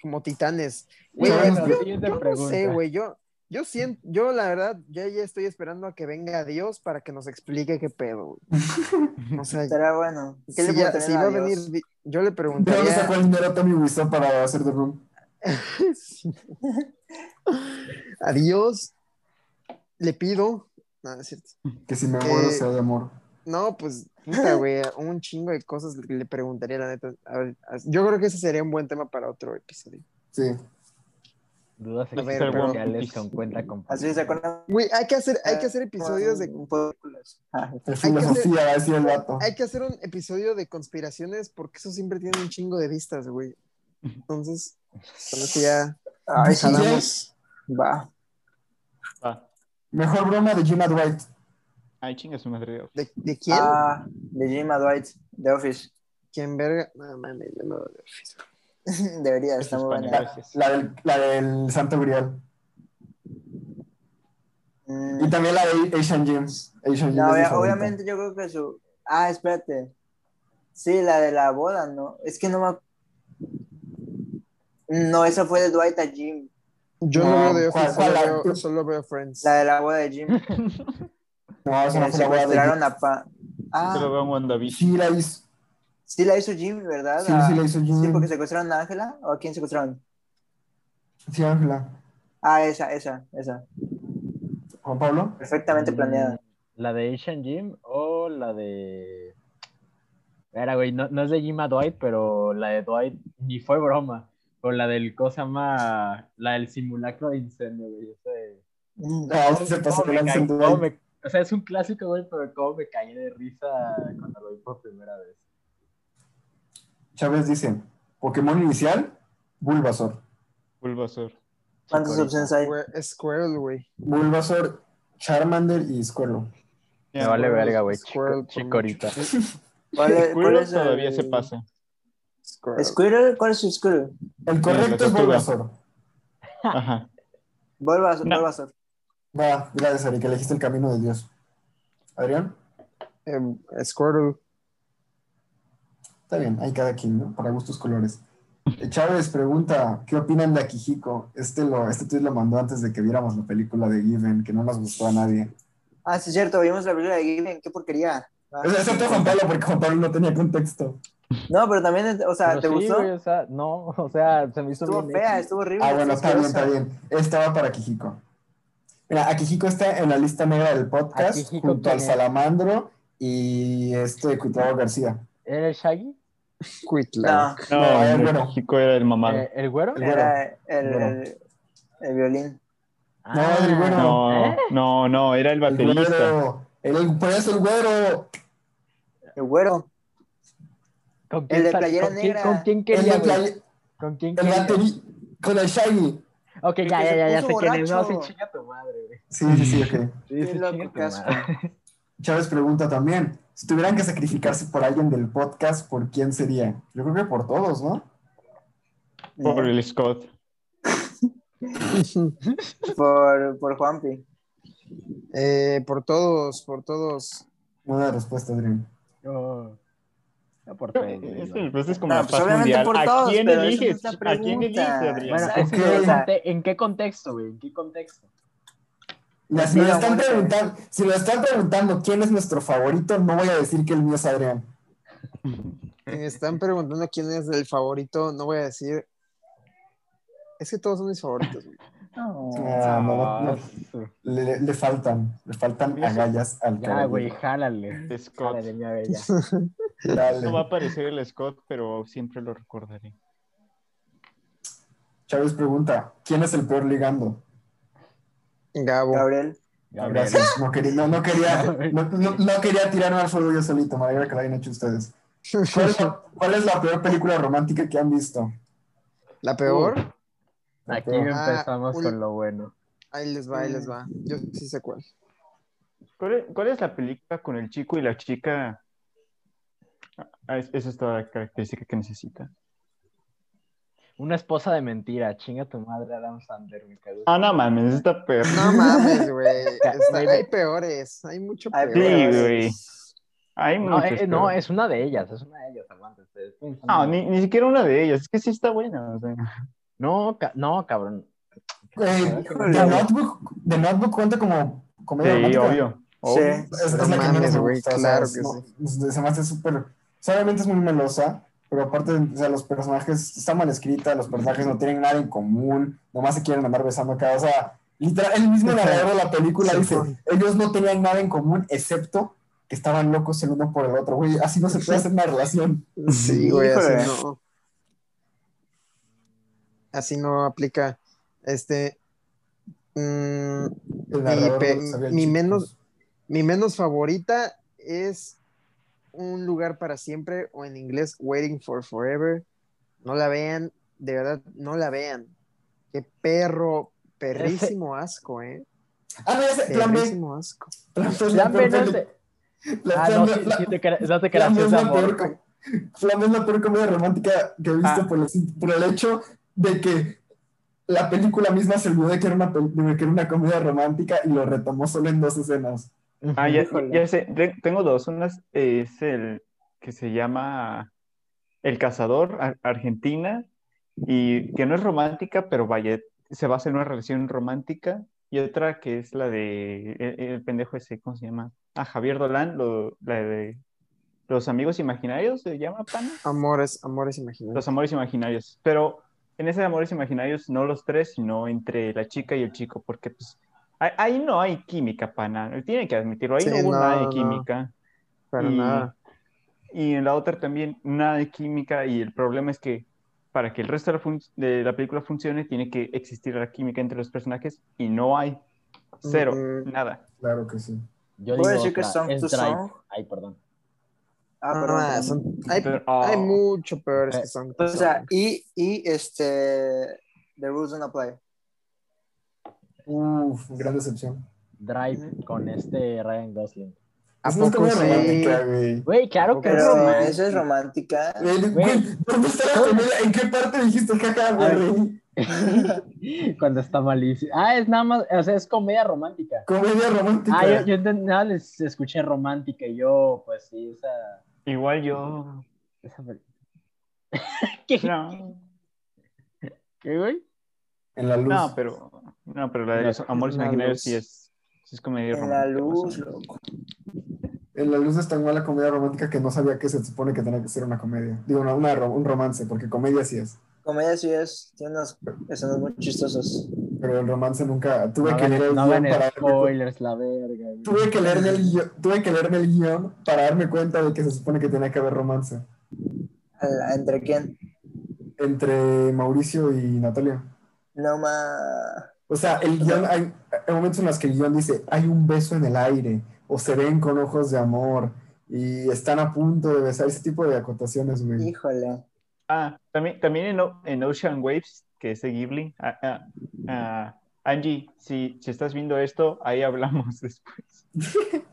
Como titanes. Güey, Bueno, yo- yo, yo no sé, güey. Yo, yo siento, yo la verdad, ya, ya estoy esperando a que venga Dios para que nos explique qué pedo, güey. O sea, Será bueno. ¿Qué le si, ya- preguntarían si va a a venir, yo le ¿De dónde sacó preguntaría. el dinero Tommy Wiseau para hacer The Room? a Dios le pido. No, no es cierto. Que si me muero Eh, sea de amor. No, pues, puta, güey, un chingo de cosas que le preguntaría, la neta. A ver, yo creo que ese sería un buen tema para otro episodio. Sí. Dudas A ver, existenciales pero- con cuenta con Así se acuerdan. Güey, hay que hacer, hay que hacer episodios de películas. Ah, De que hacer- filosofía. Hay que hacer un episodio de conspiraciones porque eso siempre tiene un chingo de vistas, güey. Entonces, con eso ya Ay, sí, jalamos. Va. Ah, Mejor broma de Gina Dwight. ay, chinga su madre. ¿De, de quién? Ah, de Jim Dwight, de Office. ¿Quién verga? No mames, yo no. Debería, Es está muy buena. La del, la del Santo Grial. Mm, Y también la de Asian. Asian no, obviamente yo creo que su... Ah, espérate. Sí, la de la boda, ¿no? Es que no me... No, esa fue de Dwight a Jim. Yo No, no, veo de ¿cuál- Office, cuál? solo, veo, solo veo Friends. La de la boda de Jim. No, esa que no fue la boda de secuestraron a Pa... Ah, Solo veo en WandaVision. Sí, la hizo. sí la hizo Jim, ¿verdad? Sí, Ah, sí la hizo Jim. Sí, porque secuestraron a Ángela. ¿O a quién secuestraron? Sí, Ángela. Ah, esa, esa, esa. Juan Pablo. Perfectamente planeada. Mm, ¿La de Asian Jim o la de. Era, güey, no, no es de Jim a Dwight, pero la de Dwight ni fue broma. O la del cosa más. La del simulacro de incendio, güey. ese- No, sí se pasó ¿Cómo de me lanza caí? en ¿Cómo Dwight. me- O sea, es un clásico, güey, pero cómo me caí de risa cuando lo vi por primera vez. Chávez dice: Pokémon inicial, Bulbasaur. Bulbasaur. ¿Cuántas opciones hay? Squirrel- Squirrel, güey. Bulbasaur, Charmander y Squirtle. Me vale verga, güey. Squirrel Chicorita. ¿Cuál es, cuál es todavía el- se pasa. Squirrel. ¿Squirrel? ¿Cuál es su Squirrel? El correcto es. Bulbasaur. Ajá. Bulbasaur. No. Bulbasaur. Va, gracias, Ari, que elegiste el camino de Dios. Adrián, Em, Squirrel. está bien, hay cada quien, ¿no? Para gustos colores. Eh, Chávez pregunta, ¿qué opinan de Akihiko? Este, lo, este tweet lo mandó antes de que viéramos la película de Given, que no nos gustó a nadie. Ah, sí, es cierto. Vimos la película de Given. Qué porquería. Ah. Excepto Juan Pablo, porque Juan Pablo no tenía contexto. No, pero también, o sea, Pero ¿te sí, gustó? güey, o sea, no, o sea, se me hizo Estuvo bien fea, estuvo horrible. Ah, bueno, está bien, está bien. Esta va para Akihiko. Mira, Akihiko está en la lista negra del podcast Akihiko, junto ¿quién al es? Salamandro y este Cuitlavo García. ¿Era el Shaggy? Quitla. No, No, No, el bueno. México era el mamado. Eh, ¿El güero? El era el, el, el violín. No, el güero. No, ¿eh? no, no, era el El baterista. güero. El, el- por eso el güero. El güero. ¿Con El de playera con quién- negra. ¿Con quién El, quería, play- ¿Con quién el quería? bateri- con el Shaggy. Ok, El ya, ya, se ya, ya sé quién es. No, sí, borracho. chinga tu madre, güey. Sí, sí, sí, ok. Sí, sí, loco. Chávez pregunta también, si tuvieran que sacrificarse por alguien del podcast, ¿por quién sería? Yo creo que por todos, ¿no? Por el Scott. Por, por Juanpi. Eh, por todos, por todos. Buena respuesta, Adrián. No, no por todo, güey. Esta respuesta es como No, la pues mundial. por ¿A todos, quién pero esa no eliges? es ¿A quién eliges? Bueno, es que, o sea- ¿en- ¿en qué contexto, güey? ¿En qué contexto? Si, me la están preguntando, si me están preguntando quién es nuestro favorito, no voy a decir que el mío es Adrián. Me están preguntando quién es el favorito. No voy a decir. Es que todos son mis favoritos. güey. Ah, no, no, no. Le, le faltan, le faltan agallas al Ya, güey, jálale. Jálale, mi bella. Dale. No va a aparecer el Scott, pero siempre lo recordaré. Chávez pregunta, ¿quién es el peor ligando? Gabo. Gabriel. Gabriel. Gracias. No quería, no, no quería, no, no- no quería tirarme al fuego yo solito, me alegra que lo hayan hecho ustedes. ¿Cuál es, la, cuál es la peor película romántica que han visto? La peor. La Aquí peor. Ah, empezamos un- con lo bueno. Ahí les va, ahí les va. Yo sí sé cuál. ¿Cuál es, cuál es la película con el chico y la chica? Ah, es- esa es toda la característica que necesita. Una esposa de mentira. Chinga tu madre, Adam Sandler, me cago. Ah, no mames, esta perra. No mames, güey. Está- hay peores. Hay mucho Hay Sí, peor. güey. Hay No, muchas, eh, no, es una de ellas, es una de ellas. No, ni, ni siquiera una de ellas. Es que sí está buena. o sea. No, ca- no, cabrón. Eh, The, Notebook, The Notebook cuenta como comedia Sí, romántica. obvio. Sí. Es, es la que menos me güey, gusta, o sea, claro es- que no, Se me hace súper... o sea, obviamente es muy melosa, pero aparte, o sea, los personajes están mal escritas, los personajes no tienen nada en común, nomás se quieren andar besando acá, o sea, literal, el mismo narrador de la película Sí, dice, ellos no tenían nada en común, excepto que estaban locos el uno por el otro, güey, así no se puede hacer una relación. Sí, güey, así no. Así no aplica. Este. mm, Mi pe- menos- mi menos favorita es Un lugar para siempre o en inglés Waiting for Forever. No la vean, de verdad, no la vean. Qué perro, perrísimo asco, ¿eh? Ah, no, ese, plan B. Asco. Plan B es no es Ah, no, sí, sí te cre- no te creas, es es la amor. peor co- Flam es la peor comedia romántica que he visto Ah. por, el, por el hecho de que la película misma se olvidó de que, era una, de que era una comedia romántica y lo retomó solo en dos escenas. Ah, ya, ya sé, te- tengo dos. Una es, el que se llama El Cazador, Ar- Argentina, y que no es romántica, pero vaya, se basa en una relación romántica. Y otra que es la de el, el pendejo ese, ¿cómo se llama? Ah, Javier Dolan, lo- la de Los Amigos Imaginarios, ¿se llama, pana? Amores, amores imaginados. Los Amores Imaginarios. Pero en ese de Amores Imaginarios, no los tres, sino entre la chica y el chico, porque pues ahí, no hay química, pana. Tiene que admitirlo, ahí Sí, no hubo no, nada de no. química. Para y, nada. y en la otra también nada de química y el problema es que para que el resto de la, fun- de la película funcione tiene que existir la química entre los personajes y no hay. Cero, Mm. nada. Claro que sí. Yo ¿Puedo digo decir que Song es to Drive. Song? Ay, perdón. Ah, Ah, perdón, son- hay, Pero- hay oh. mucho peores Eh, que son. O sea, y, y este. The rules don't apply. Uf, gran decepción. Drive con este Ryan Gosling. ¿A Es una poco comedia sí? romántica, güey. Güey, claro que es Pero romántico. eso es romántica. Güey, Güey. ¿dónde está la comedia? ¿En qué parte dijiste jaja, me A ver. reí? Cuando está malísimo. Ah, es nada más, o sea, es comedia romántica. Comedia romántica. Ah, yo, yo nada, les escuché romántica y yo, pues sí, esa. Igual yo. esa ¿Qué? No, ¿Qué, güey? En la luz. no, pero. No, pero la de los Amores Imaginarios sí es, sí es comedia En la romántica. luz, loco. En la luz es tan mala comedia romántica que no sabía que se supone que tenía que ser una comedia. Digo, una, un romance, porque comedia sí es. Comedia sí es. Tiene unos escenas muy chistosas. Pero el romance nunca. Tuve No que leer el no guion para spoilers, la verga. güey. Tuve que leerme el guion, tuve que leerme el guion para darme cuenta de que se supone que tenía que haber romance ¿Entre quién? entre Mauricio y Natalia. No más. O sea, el guion, hay, hay momentos en los que el guion dice, hay un beso en el aire, o se ven con ojos de amor, y están a punto de besar, ese tipo de acotaciones, güey. Híjole. Ah, también, también en, O- en Ocean Waves, que es de Ghibli. Ah, ah, ah, Angie, si, si estás viendo esto, ahí hablamos después.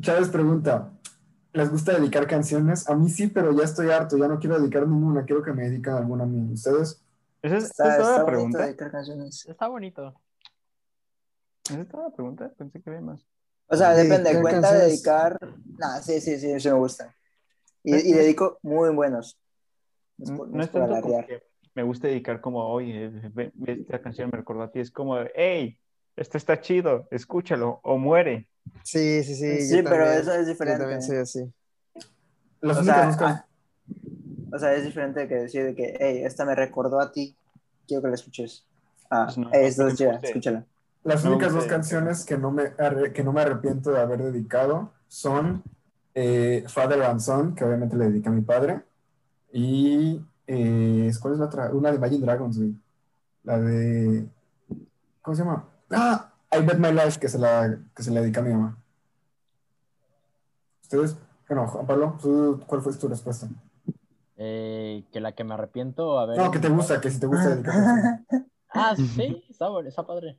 Chávez pregunta, ¿les gusta dedicar canciones? A mí sí, pero ya estoy harto, ya no quiero dedicar ninguna, quiero que me dediquen alguna a mí. ¿Ustedes? ¿Esa es, Está, esa es está la bonito pregunta? canciones. Está bonito. ¿Esa es la pregunta? Pensé que había más. O sea, depende. Dedicar Cuenta canciones. dedicar. Nah, sí, sí, sí, eso me gusta. Y, y dedico muy buenos. No es No, por- no no es por tanto como alardear. que me gusta dedicar como, oye, ve esta canción me recordó a ti. Es como, hey, esto está chido, escúchalo o muere. Sí, sí, sí. Sí, yo pero también- eso es Yo diferente. también soy así. Las únicas sea, o sea, es diferente que decir de que, hey, esta me recordó a ti, quiero que la escuches. Ah, Pues no, no es me gusta. escúchala. Las No, únicas dos canciones que no, me, que no me arrepiento de haber dedicado son eh, Father and Son, que obviamente le dediqué a mi padre, y eh, ¿cuál es la otra? Una de Imagine Dragons, güey. La de... ¿Cómo se llama? Ah, I Bet My Life, que se la, que se la dedica a mi mamá. ¿Ustedes? Bueno, Juan Pablo, ¿tú- ¿cuál fue tu respuesta? Eh, que la que me arrepiento, a ver. No, que te gusta, que si te gusta dedicar. Ah, sí, está, está padre.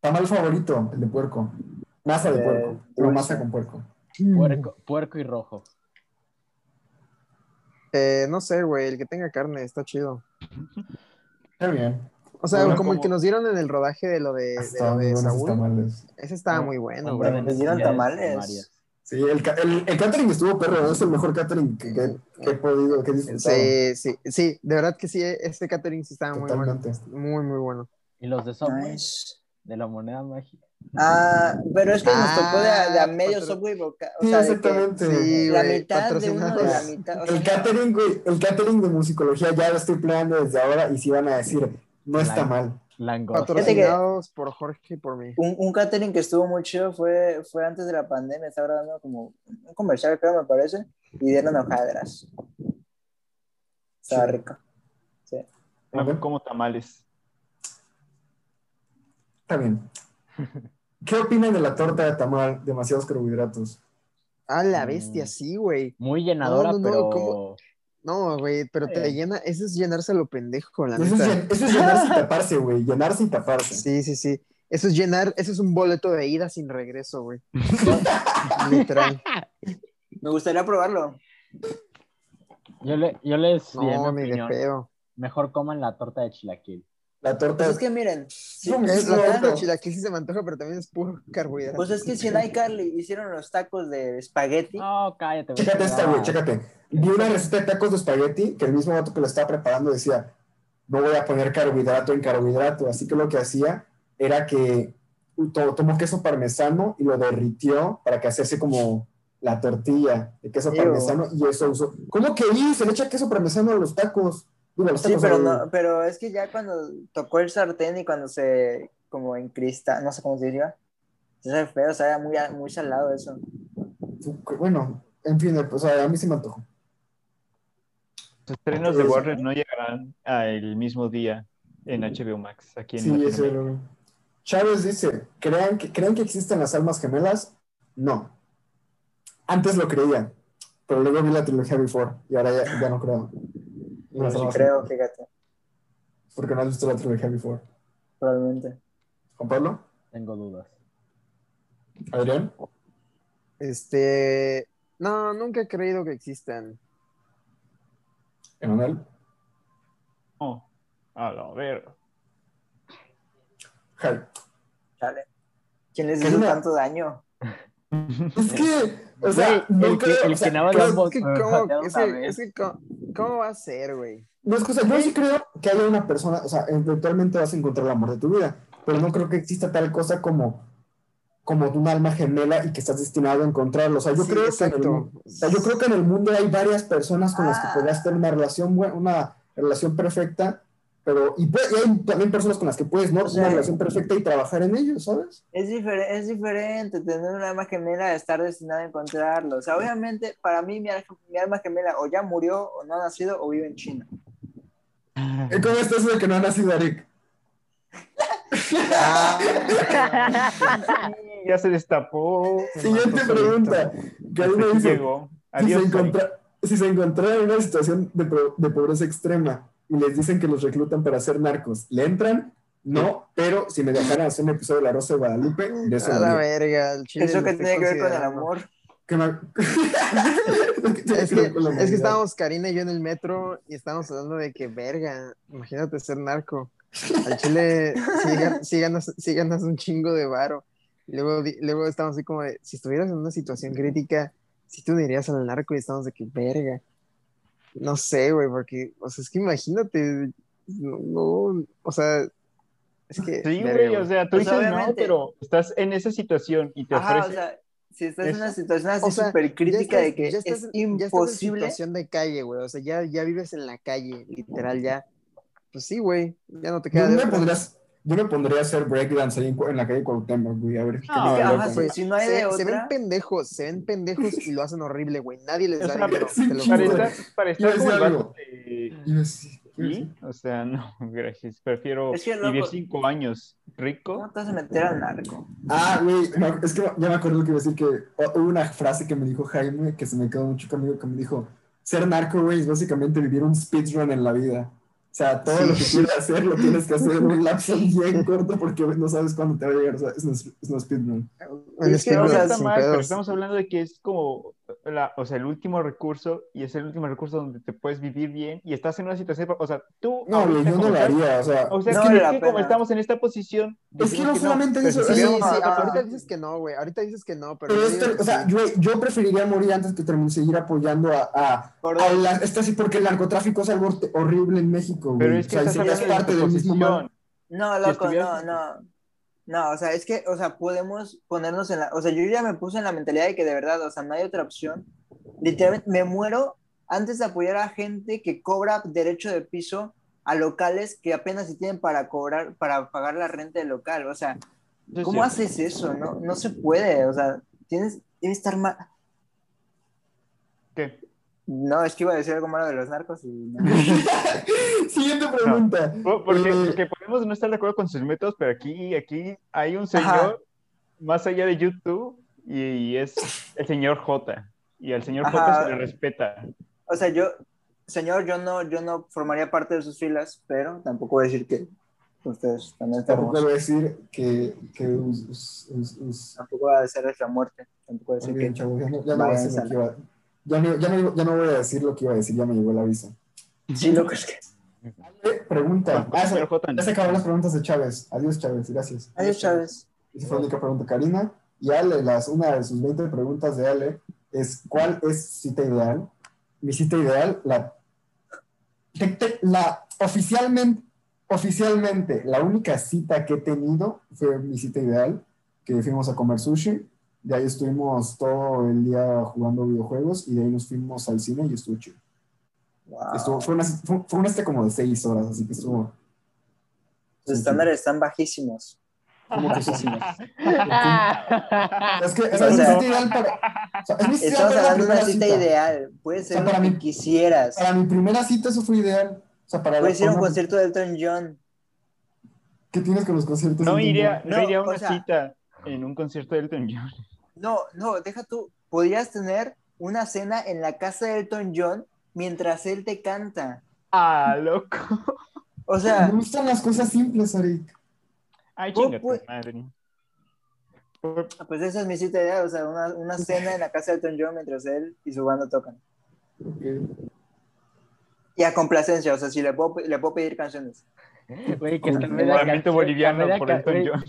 Tamal favorito, el de puerco. Masa de Eh, puerco. Dulce. masa con puerco. Puerco, puerco y rojo. Eh, no sé, güey, el que tenga carne está chido. Está bien. O sea, Bueno, como el que nos dieron en el rodaje de lo de, de, lo de Saúl. tamales. Ese estaba muy bueno, güey. ¿Les dieron tamales? Sí, el, el, el catering estuvo perro, es el mejor catering que, que- que he podido, que he disfrutado. Sí, sí, sí, de verdad que sí, este catering sí estaba muy bueno. Muy, muy bueno. Y los de Subway, Nice. de la moneda mágica. Ah, pero es que nos tocó de a, de a Ah, medio patro- Subway, o Sí, sea, de que exactamente. Sí, la güey, mitad de uno de la mitad. o El catering, güey, el catering de musicología ya lo estoy planeando desde ahora y si van a decir, no está Claro. mal. Langosta. Patrocinados por Jorge y por mí. un, un catering que estuvo muy chido fue, fue antes de la pandemia, estaba grabando como un comercial, creo, me parece, y dieron hojadras. Estaba Sí. rico. No Ajá. como tamales. Está bien. ¿Qué opinan de la torta de tamal? Demasiados carbohidratos. Ah, la Mm. bestia, sí, güey. Muy llenadora, No, no, no, pero. ¿cómo? No, güey, pero te llena, eso es llenarse a lo pendejo, la Eso es, neta. llen- eso es llenarse y taparse, güey. Llenarse y taparse. Sí, sí, sí. Eso es llenar, eso es un boleto de ida sin regreso, güey. Literal. Me gustaría probarlo. Yo, le, yo les No, mi. Mejor coman la torta de chilaquil. La torta Pues es que miren, sí, Es la torta de chilaquil sí se me antoja, pero también es puro carbohidrato. Pues es que si en iCarly hicieron los tacos de espagueti, No, cállate. güey. Chécate esta, güey, No. chécate. Vi una receta de tacos de espagueti que el mismo vato que lo estaba preparando decía, no voy a poner carbohidrato en carbohidrato. Así que lo que hacía era que to- tomó queso parmesano y lo derritió para que hacerse como la tortilla de queso parmesano y eso usó. ¿Cómo que ahí se le echa queso parmesano a los tacos? Digo, sí, pero al- no, pero es que ya cuando tocó el sartén y cuando se como encrista, no sé cómo se diría, se sabe feo, o sea, muy, muy salado eso. Bueno, en fin, o sea, a mí sí me antojó. Los estrenos de. Warner no llegarán el mismo día en HBO Max, aquí en Sí, Latinoamérica. eso era- Chávez dice, ¿creen que, ¿creen que existen las almas gemelas? No. Antes lo creía, pero luego vi la trilogía Before y ahora ya, ya no creo. Las Sí, almas creo, fíjate, Porque no has visto la trilogía Before. probablemente. Juan Pablo, Tengo dudas. Adrián, Este. No, nunca he creído que existan. Emanuel. Oh, a la verga. Jai. Chale. ¿Quién les Es hizo tanto daño? Es que, o sea, no el que- creo, el o sea, que nada más Es que, ¿cómo, es que- ¿cómo, cómo va a ser, güey? No, es que, o sea, yo sí creo que haya una persona, o sea, eventualmente vas a encontrar el amor de tu vida, pero no creo que exista tal cosa como, como un alma gemela y que estás destinado a encontrarlo. O sea, yo Sí, creo que en el o sea, yo creo que en el mundo hay varias personas con las que Ah. podrías tener una relación, bue- una relación perfecta, pero y, puede- y hay también personas con las que puedes no O sea, una relación perfecta y trabajar en ello, ¿sabes? Es, difere- es diferente tener una alma gemela a estar destinado a encontrarlo. O sea, obviamente, para mí, mi, mi alma gemela o ya murió, o no ha nacido, o vive en China. ¿Y ¿Cómo está eso de que no ha nacido Eric? ya se destapó. Siguiente pregunta. Karina Aquí dice, llegó. si se, encontra- si se encontrara en una situación de, de pobreza extrema y les dicen que los reclutan para ser narcos, ¿le entran? No, pero si me dejaran hacer un episodio de La Rosa de Guadalupe, de eso A la verga. el chile Eso que tiene que ver con el amor. Que me- Es que, es que estábamos Karina y yo en el metro y estábamos hablando de que, verga, imagínate ser narco. Al chile sí, sí ganas, sí ganas un chingo de varo. Y luego, luego estamos así como de, si estuvieras en una situación crítica, si tú dirías al narco y estamos de que, verga. No sé, güey, porque, o sea, es que imagínate, no, no, o sea, es que... Sí, güey, o sea, tú O dices no, pero estás en esa situación y te Ajá, o ofrecen. sea, si estás en una situación así O súper ya crítica estás- de que ya estás- es ya estás en imposible. situación de calle, güey. O sea, ya, ya vives en la calle, literal, ya. Pues sí, güey. Ya no te queda Yo de pondrías- yo me pondría a hacer breakdance ahí en, la calle Cuauhtémoc, güey, a ver qué No, me da ajá, sí. Si no hay se, de se ven pendejos, se ven pendejos y lo hacen horrible, güey. Nadie les da dinero, para estar, como algo. Y yo sí, ¿Sí? O sea, no, gracias. Prefiero Es que, vivir loco- cinco años rico. ¿Cómo te vas a meter al narco? Ah, güey, no, es que ya me acuerdo lo que iba a decir que hubo una frase que me dijo Jaime que se me quedó mucho conmigo que me dijo, ser narco, güey, es básicamente vivir un speedrun en la vida. O sea, todo lo que quieras hacer lo tienes que hacer en un lapso bien corto porque no sabes cuándo te va a llegar. O sea, es un speedrun. Un Es que, o sea, está mal, pero estamos hablando de que es como la, o sea, el último recurso y es el último recurso donde te puedes vivir bien y estás en una situación, o sea, tú No, yo no lo haría. O sea, O sea, No es que, que como estamos en esta posición, Es que no solamente pero eso, si es- Sí, sí, ahorita dices que no, güey. Ahorita dices que no, pero. pero esto, que o sea, yo, yo preferiría morir antes que terminar, seguir apoyando a, a, Por a la- esto sí, porque el narcotráfico es algo horrible en México, güey. pero es que o sea, serías de parte tu del mismo mal. No, Si loco, estuvieras- no, no. No, o sea, es que, o sea, podemos ponernos en la. O sea, yo ya me puse en la mentalidad de que de verdad, o sea, no hay otra opción. Literalmente, me muero antes de apoyar a gente que cobra derecho de piso a locales que apenas se tienen para cobrar, para pagar la renta del local. O sea, ¿cómo cierto. haces eso? No, no se puede. O sea, tienes, que estar mal. ¿Qué? No, es que iba a decir algo malo de los narcos y no. Siguiente pregunta. Porque, Eh, porque podemos no estar de acuerdo con sus métodos, pero aquí, aquí hay un señor más allá de YouTube y, es el señor J. Y al señor J Ajá. se le respeta. O sea, yo, señor, yo no, yo no formaría parte de sus filas, pero tampoco voy a decir que Ustedes también Tampoco estamos. voy a decir que, que us- us- us- us- Tampoco va a ser nuestra muerte. Tampoco va a decir que. ya no, ya no voy a decir lo que iba ya no, ya, no, ya no voy a decir lo que iba a decir, ya me llegó el aviso. Sí, loco, es que. Ale, Pregunta. Ah, se- ya se acabaron las preguntas de Chávez. Adiós, Chávez. Gracias. Adiós, Chávez. Esa fue la única pregunta, Karina. Y Ale, las, una de sus 20 preguntas de Ale es: ¿Cuál es cita ideal? Mi cita ideal, la, te- te- la oficialmente, oficialmente, la única cita que he tenido fue mi cita ideal, que fuimos a comer sushi. De ahí estuvimos todo el día jugando videojuegos y de ahí nos fuimos al cine y estuvo chido. Wow. Estuvo, fue, una, fue, fue una este como de seis horas, así que estuvo. Los estándares están bajísimos. como que bajísimos. Ah. Es que es O mi sea, cita ideal para. o sea, es mi cita Estamos hablando de una cita cita. ideal. Puede ser sea, para lo que mí- quisieras. Para mi primera cita eso fue ideal. O sea, para Puedes ir a un concierto de Elton John. ¿Qué tienes con los conciertos? No iría, no iría a o una sea- cita en un concierto de Elton John. No, no, deja tú. Podrías tener una cena en la casa de Elton John mientras él te canta. Ah, loco. O sea, Me gustan las cosas simples, Arik. Ay, Oh, chinga tu pues- madre. pues esa es mi cita ideal. O sea, una, una cena en la casa de Elton John mientras él y su banda tocan. Y a complacencia, o sea, si le puedo, le puedo pedir canciones. Güey, que canción- boliviano por Elton John.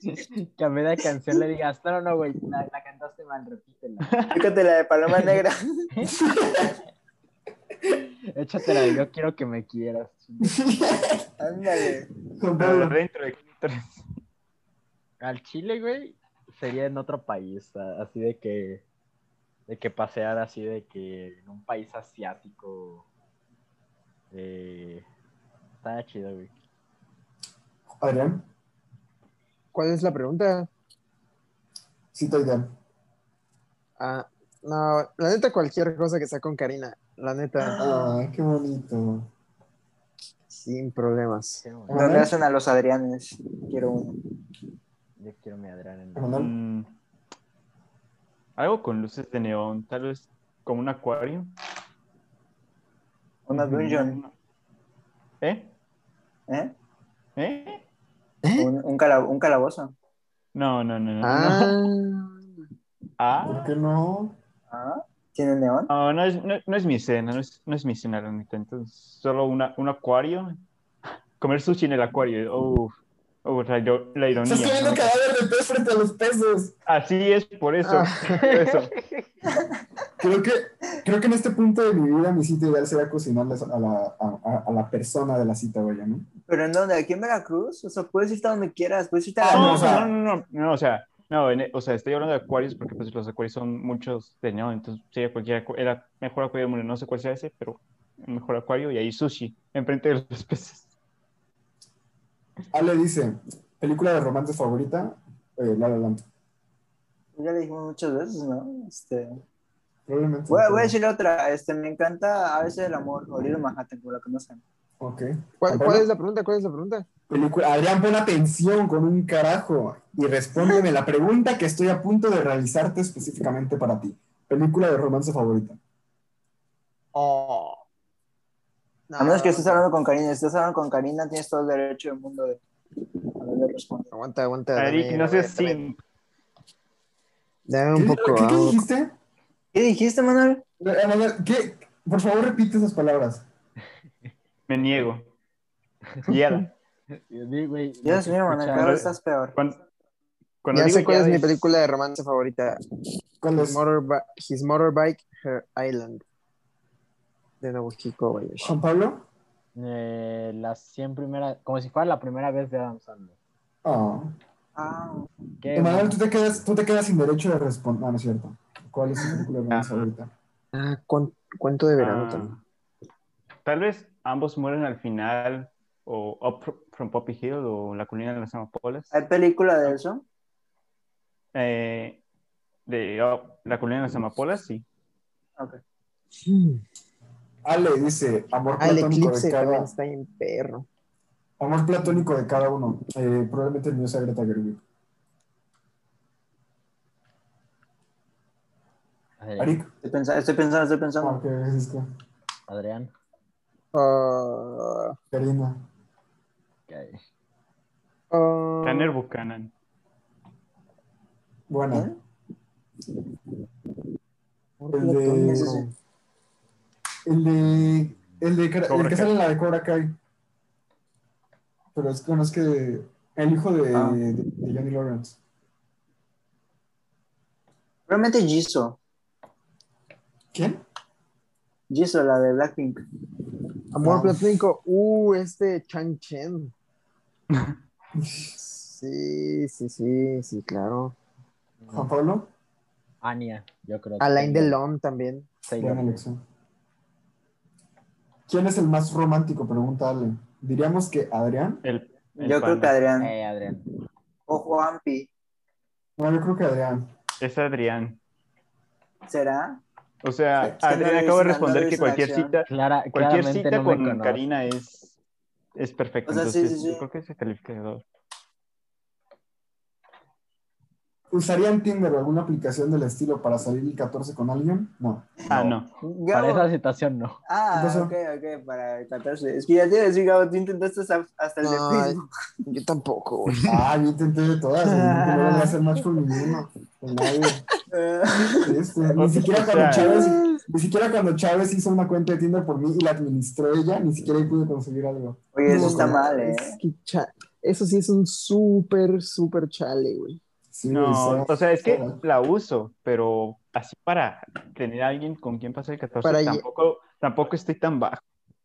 Que a media canción le digas, no, no, no, güey, la, la cantaste mal, repítela. Fíjate la de Paloma Negra. Échatela de yo quiero que me quieras. Ándale. Al Chile, güey, sería en otro país, así de que, de que pasear así de que en un país asiático. Eh, está chido, güey. Adrián, ¿Cuál es la pregunta? cita ideal. Ah, no, la neta, cualquier cosa que sea con Karina. La neta, Ah, qué bonito. sin problemas. Donde hacen a los Adrianes. Quiero uno. Yo quiero mi Adrián. Mm, algo con luces de neón, tal vez como un acuario. Una dungeon. ¿Eh? ¿Eh? ¿Eh? Un, un, cala- un calabozo. No, no, no, no. no. Ah, ¿Por Ah, qué no? ¿Ah? ¿Tiene neón? no, no es, no, no es mi escena, no es, no es mi escena, la neta. Entonces, solo una, un acuario. Comer sushi en el acuario. Oh, oh, la, la ironía. Estás comiendo ¿no? cadáver de pez frente a los peces. Así es, por eso. Ah. por eso. Creo que, creo que en este punto de mi vida mi cita ideal sería cocinarles a la, a, la persona de la cita, vaya, ¿no? ¿Pero en dónde? ¿Aquí en Veracruz? O sea, puedes irte a donde quieras. Puedes irte a Ah, la... no, No, o sea- no, no, no, no, o sea, no, en- o sea, estoy hablando de acuarios porque pues los acuarios son muchos de neón, entonces sería cualquier era mejor acuario del mundo, no sé cuál sea ese, pero mejor acuario y ahí sushi enfrente de los peces. Ale dice, película de romance favorita, eh, La La Land. Ya le dijimos muchas veces, ¿no? Este... Probablemente. Voy, voy a decirle otra. Este, me encanta A veces el amor, o Little Manhattan, como la conocen. Ok. ¿cuál, cuál es la pregunta? ¿Cuál es la pregunta? película- Adrián, pon atención con un carajo y respóndeme la pregunta que estoy a punto de realizarte específicamente para ti. Película de romance favorita. Oh. A menos que estés hablando con Karina. Si estás hablando con Karina, tienes todo el derecho del mundo de, de responder. Aguanta, aguanta. Eric, dame- no seas sin. Dame un ¿Qué, poco. ¿qué- qué dijiste? ¿Qué dijiste, Manuel? Eh, Manuel, ¿qué? Por favor, repite esas palabras. Me niego. Güey, Dios mío, Manuel, cada vez estás peor. Cuando, cuando Ya digo sé cuál es mi película de romance favorita. ¿Cuál His, es? motorbi- His Motorbike, Her Island. De Nobuhiko Bayashi. Juan Pablo. Eh, las 100 primeras, como si fuera la primera vez de Adam Sandler. Ah. Ah, Emanuel, bueno. tú te quedas, tú te quedas sin derecho de responder. Ah, no es cierto. ¿Cuál es tu película de romance Ah. favorita? Ah, cuento de verano Ah, también. Tal vez ambos mueren al final, o Up from Poppy Hill, o La colina de las amapolas. ¿hay película de eso? Eh, de La colina de las amapolas, sí. Ok. Ale dice, amor Ah, platónico de cada está en perro. amor platónico de cada uno. Eh, probablemente el mío sea Greta Gerwig. Adrián. Estoy pensando, estoy pensando, estoy pensando. ah, ¿qué es esto? Adrián. Ah, Karina. Ok. Ah, Tanner Buchanan. Buena. ¿Quién? El de. ¿Quién es? El de. El, de, el que Kai. sale en la de Cobra Kai. Pero es que no es que. El hijo de, Ah. de, de Johnny Lawrence. Probablemente Jisoo. ¿Quién? Jisoo, la de Blackpink. Amor Ah. platónico. Uh, este Chang Chen. Sí, sí, sí, sí, claro. Juan Pablo. Anya, yo creo. que Alain Delon también. Taylor. Buena elección. ¿Quién es el más romántico? Pregunta Ale. Diríamos que Adrián. El, el Yo creo que. Adrián. Eh, Adrián. O Juanpi. No, yo creo que Adrián. Es Adrián. ¿Será? O sea, no Adrián le acabo de no responder que cualquier cita, Clara, cualquier cita no con conoce. Karina es, es perfecta. O sea, sí, Entonces, sí, sí. yo creo que es el calificador. ¿Usarían Tinder o alguna aplicación del estilo para salir el 14 con alguien? No. Ah, no. Para Gabo. esa situación no. Ah, ¿Qué pasó? ok, ok, para el 14. Es que ya te iba a decir, Gabo, tú intentaste hasta el de No, Facebook. Yo tampoco, güey. Ah, yo intenté de todas. No voy a hacer match con ninguno. Con nadie. Este, ni siquiera cuando Chávez, ni siquiera cuando Chávez hizo una cuenta de Tinder por mí y la administró ella, ni siquiera ahí pude conseguir algo. Oye, eso No, está mal, ¿eh? Es que cha- Eso sí es un súper, súper chale, güey. Sí, No, o sea, es que la uso, pero así para tener a alguien con quien pasar el 14, Para tampoco, tampoco estoy tan bajo.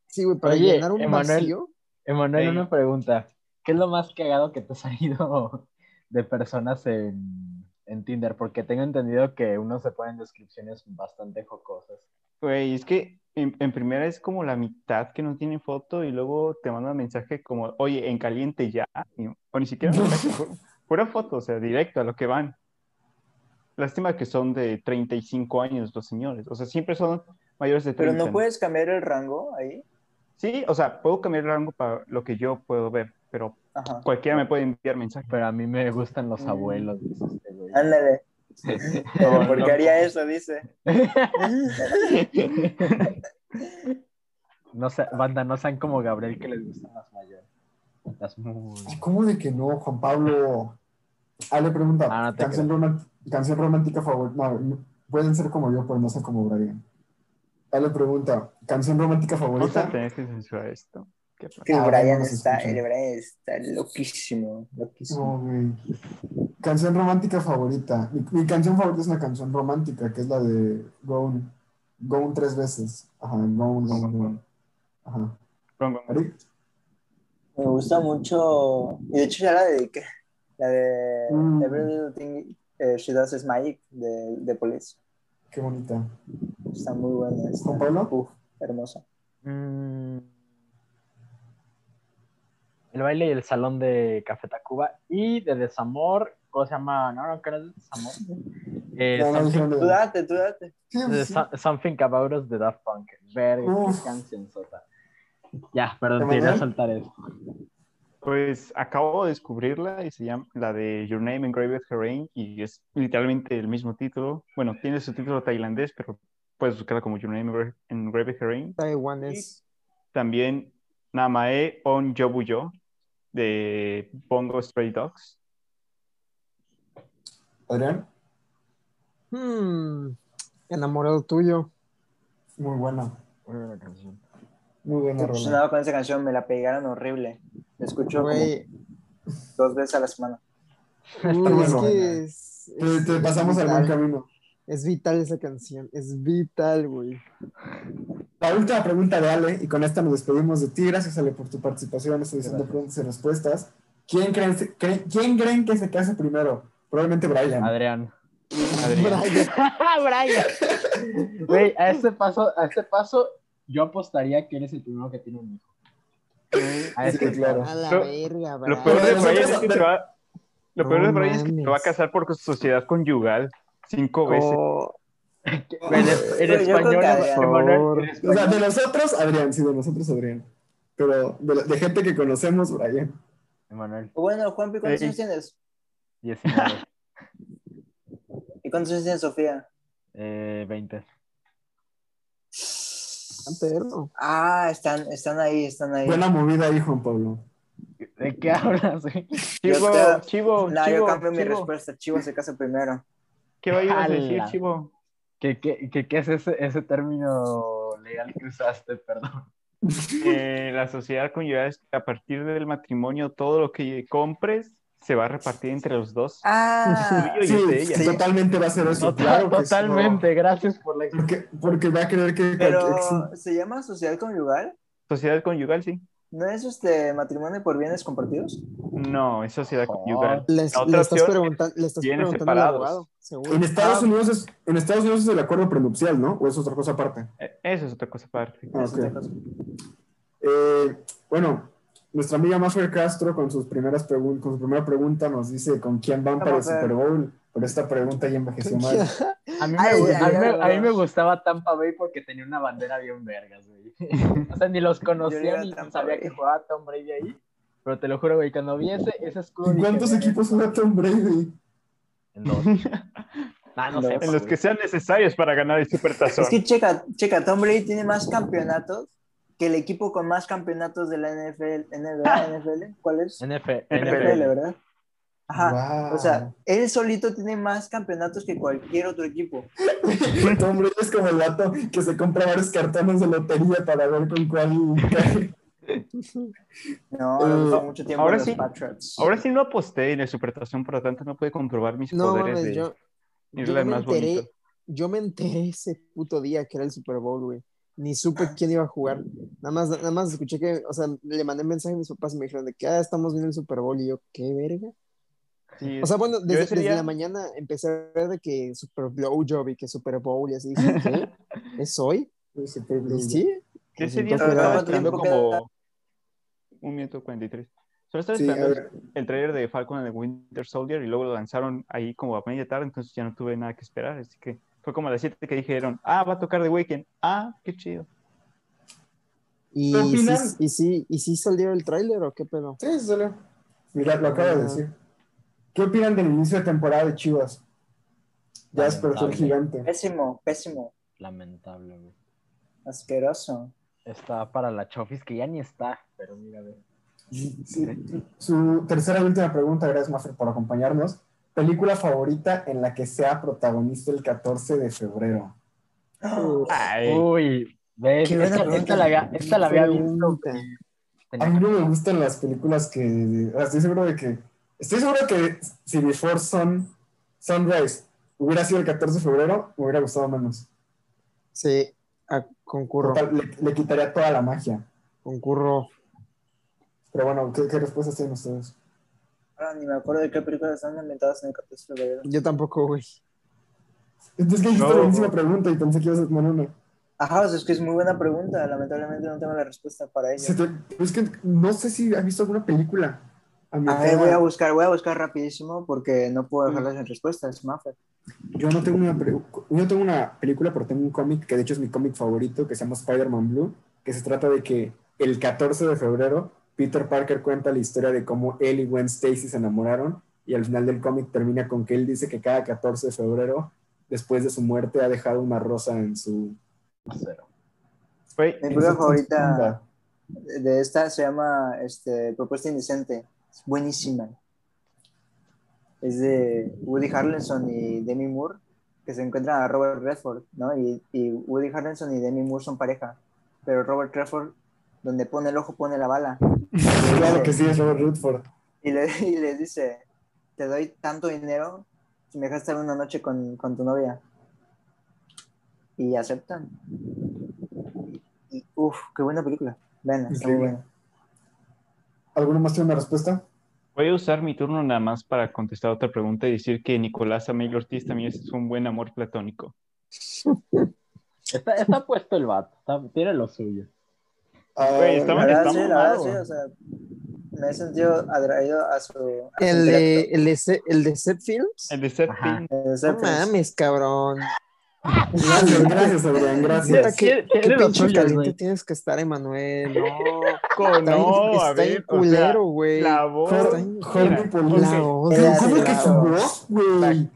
Sí, güey, para Oye, llenar un Emanuel. vacío. Emanuel, Ey. una pregunta. ¿Qué es lo más cagado que te ha salido de personas en, en Tinder? Porque tengo entendido que uno se pone en descripciones bastante jocosas. Güey, es que en, en primera es como la mitad que no tiene foto y luego te manda un mensaje como, oye, en caliente ya. Y- o ni siquiera mensaje, pura foto, o sea, directo a lo que van. Lástima que son de 35 años los señores, o sea, siempre son mayores de Pero 30. no puedes cambiar el rango ahí. Sí, o sea, puedo cambiar el rango para lo que yo puedo ver, pero Ajá. cualquiera me puede enviar mensaje. Pero a mí me gustan los Mm. abuelos, dice güey. Ándale. No, ¿Por no. qué haría eso? Dice. No sé, banda, no sean como Gabriel que les gustan las mayores. Las muy... ¿Cómo de que no, Juan Pablo? Ah, le pregunta, Ah, no canción, román- canción romántica favorita. No, no, pueden ser como yo, pero no sé como Brian. Ah, le pregunta, canción romántica favorita. a tener que censurar esto. Que Brian no se está, el Brian está loquísimo, loquísimo. No, güey. Canción romántica favorita. Mi, mi canción favorita es una canción romántica, que es la de Gone. Gone tres veces. Ajá, Gone, Gone, Gone. Ajá. Me gusta mucho, y de hecho ya la dediqué, la de Mm. Every Little Thing eh, She Does Is Magic de, de Police. Qué bonita. Está muy buena. ¿Juan Pablo? Uf, hermosa. Mm. El baile y el salón de Café Tacuba y de Desamor, ¿cómo se llama? No, no, que no es de Desamor. Eh, No, no something, Tú date, tú date. Something About Us de Daft Punk. Verga, qué canción sota. Ya, perdón, ¿Te iré a soltar eso. Pues acabo de descubrirla y se llama la de Your Name Engraved Herring y es literalmente el mismo título. Bueno, tiene su título tailandés, pero puedes buscarla como Your Name Engra- Engraved Herring. Taiwán es. También Namae On Yobuyo de Bongo Stray Dogs. Adrián, Hmm, enamorado tuyo. muy buena. Muy buena canción. Muy buena Estoy con esa canción, me la pegaron horrible. La escucho como dos veces a la semana. uy, es bueno. que es, Te, es- te es pasamos al buen vital. camino. Es vital esa canción. Es vital, güey. La última pregunta de Ale, y con esta nos despedimos de ti. Gracias, Ale, por tu participación en esta edición de Gracias. preguntas y respuestas. ¿Quién creen, creen- ¿Quién creen que se case primero? Probablemente Brian. Adrián. Adrián. Brian. Güey, a este paso, a este paso, yo apostaría que eres el primero que tiene un hijo. A Sí, este claro. A la Lo- verga, Lo peor de Brian es que se va, lo peor de Brian es que se va a casar por sociedad conyugal cinco veces. Oh, En, en español. Emanuel, O sea, de nosotros, Adrián, sí, de nosotros, Adrián. Pero de, de gente que conocemos, Brian. Emanuel, Bueno, Juanpi, ¿cuántos Sí. años tienes? 19, ¿Y cuántos años tiene Sofía? eh, 20. tan perro. Ah, están, están ahí, están ahí. Buena movida ahí, Juan Pablo. ¿De qué hablas, güey? Chivo, te- Chivo, No, yo Chivo, cambio mi respuesta. Chivo se casa primero. ¿Qué ibas a decir. Chivo? ¿Qué, qué, qué, qué es ese, ese término legal que usaste? Perdón. Eh, la sociedad conyugal es que a partir del matrimonio todo lo que compres se va a repartir entre los dos. Ah, y Sí, es de ella. sí, totalmente va a ser eso. Total- claro totalmente, gracias por la Porque, porque va a creer que... pero que sí. ¿se llama sociedad conyugal? Sociedad conyugal, sí. ¿No es este matrimonio por bienes compartidos? No, es sociedad Oh. conyugal. Le, La otra le estás preguntando, le estás preguntando al separados. abogado, seguro. En Estados, Ah. Unidos es, en Estados Unidos es el acuerdo prenupcial, ¿no? ¿O es otra cosa aparte? Eh, Eso es otra cosa aparte. Ah, Es ok. otra cosa. Eh, bueno, nuestra amiga Mafer Castro con sus primeras pregun- con su primera pregunta nos dice con quién van para el. Super Bowl, pero esta pregunta ya envejeció mal. A mí, me, Ay, ay, a, mí a mí me gustaba Tampa Bay porque tenía una bandera bien vergas, güey. O sea, ni los conocía ni sabía Bay. que jugaba Tom Brady ahí. Pero te lo juro, güey, cuando vi ese, ese escudo. ¿En dije, cuántos "Verga". equipos juega Tom Brady? En dos. Ah, no sé. En los que sean necesarios para ganar el supertazón. Es que checa, checa, Tom Brady tiene más campeonatos que el equipo con más campeonatos de la NFL, NBA, NFL, ¿cuál es? NFL. NFL, ¿verdad? Ajá. Wow. O sea, él solito tiene más campeonatos que cualquier otro equipo. Tom Brady es como el vato que se compra varios cartones de lotería para ver con cuál. No, le gustó mucho tiempo ahora los sí. Patriots. Ahora sí no aposté en el supertazón, por lo tanto no pude comprobar mis No poderes mames, de yo, irle yo me más bonito. enteré, yo me enteré ese puto día que era el Super Bowl, güey. Ni supe quién iba a jugar. Nada más, nada más escuché que, o sea, le mandé mensaje a mis papás y me dijeron de que ah, estamos viendo el Super Bowl y yo, ¿qué verga? Sí, O sea, bueno, desde, desde día- la mañana empecé a ver de que Super Blowjob y que Super Bowl y así. Dije, ¿qué? ¿Es hoy? Sí. día Entonces, estaba ¿cuánto esperando como un minuto 43. Solo estaba Sí, esperando ver. el trailer de Falcon and the Winter Soldier y luego lo lanzaron ahí como a media tarde, entonces ya no tuve nada que esperar. Así que fue como a las 7 que dijeron, ah, va a tocar The Weeknd. Ah, qué chido. ¿Y, ¿Qué sí, y, sí, ¿Y sí salió el tráiler o qué pedo? Sí, sí salió. Mira, lo acabo de decir. ¿Qué opinan del inicio de temporada de Chivas? Ya despertó el gigante. Pésimo, pésimo, Lamentable, güey. asqueroso. Está para la Chofis, que ya ni está, pero mira, güey. Sí. Su tercera y última pregunta, gracias Mafer por acompañarnos. ¿Película favorita en la que sea protagonista el 14 de febrero? Ay, Uy, ves, esta, la había, esta la había visto. A mí no me gustan las películas que... ah, Estoy seguro de que... Estoy seguro que si Before Sun, Sunrise hubiera sido el 14 de febrero, me hubiera gustado menos. Sí, ah, concurro, Total, le, le quitaría toda la magia. concurro. Pero bueno, ¿qué, qué respuestas tienen ustedes? Ah, ni me acuerdo de qué películas están inventadas en el 14 de febrero. Yo tampoco, güey. Entonces que hiciste No. la buenísima pregunta y pensé que ibas a tener una. Ajá, o sea, es que es muy buena pregunta. Lamentablemente no tengo la respuesta para ella. Te- es que no sé si has visto alguna película. A ver, voy a buscar, voy a buscar rapidísimo porque no puedo dejarlas en respuestas, Maffer. Yo no tengo una, pre- yo no tengo una película, pero tengo un cómic que de hecho es mi cómic favorito, que se llama Spider-Man Blue, que se trata de que el 14 de febrero Peter Parker cuenta la historia de cómo él y Gwen Stacy se enamoraron y al final del cómic termina con que él dice que cada 14 de febrero, después de su muerte, ha dejado una rosa en su... Cero. güey, Mi película favorita de esta se llama este, Propuesta Indecente. Es buenísima. Es de Woody Harrelson y Demi Moore, que se encuentran a Robert Redford, ¿no? Y, y Woody Harrelson y Demi Moore son pareja. Pero Robert Redford, donde pone el ojo, pone la bala. Claro que sí, es Robert Redford. Y le, y le dice, te doy tanto dinero si me dejas estar una noche con, con tu novia. Y aceptan. Y, y uff, qué buena película. Ven, está muy buena. ¿Alguno más tiene una respuesta? voy a usar mi turno nada más para contestar otra pregunta y decir que Nicolás Amel Ortiz también es un buen amor platónico. Está, está puesto el vato, está- tiene lo suyo. Ah, Güey, La verdad, está sí, la verdad, mamado. sí, o sea, me he sentido atraído a su. a su El de, intelecto. el de, el de Set Films. El de Seth Ajá. Film. Eh, No mames, cabrón. Gracias, gracias, Adrián, gracias. ¿Qué, pinche caliente tienes que estar, Emanuel? No, está, no, a está ver, bien o sea, culero, güey. la voz. Está Police. La ok. odio, Era ¿Cómo de que su voz, güey?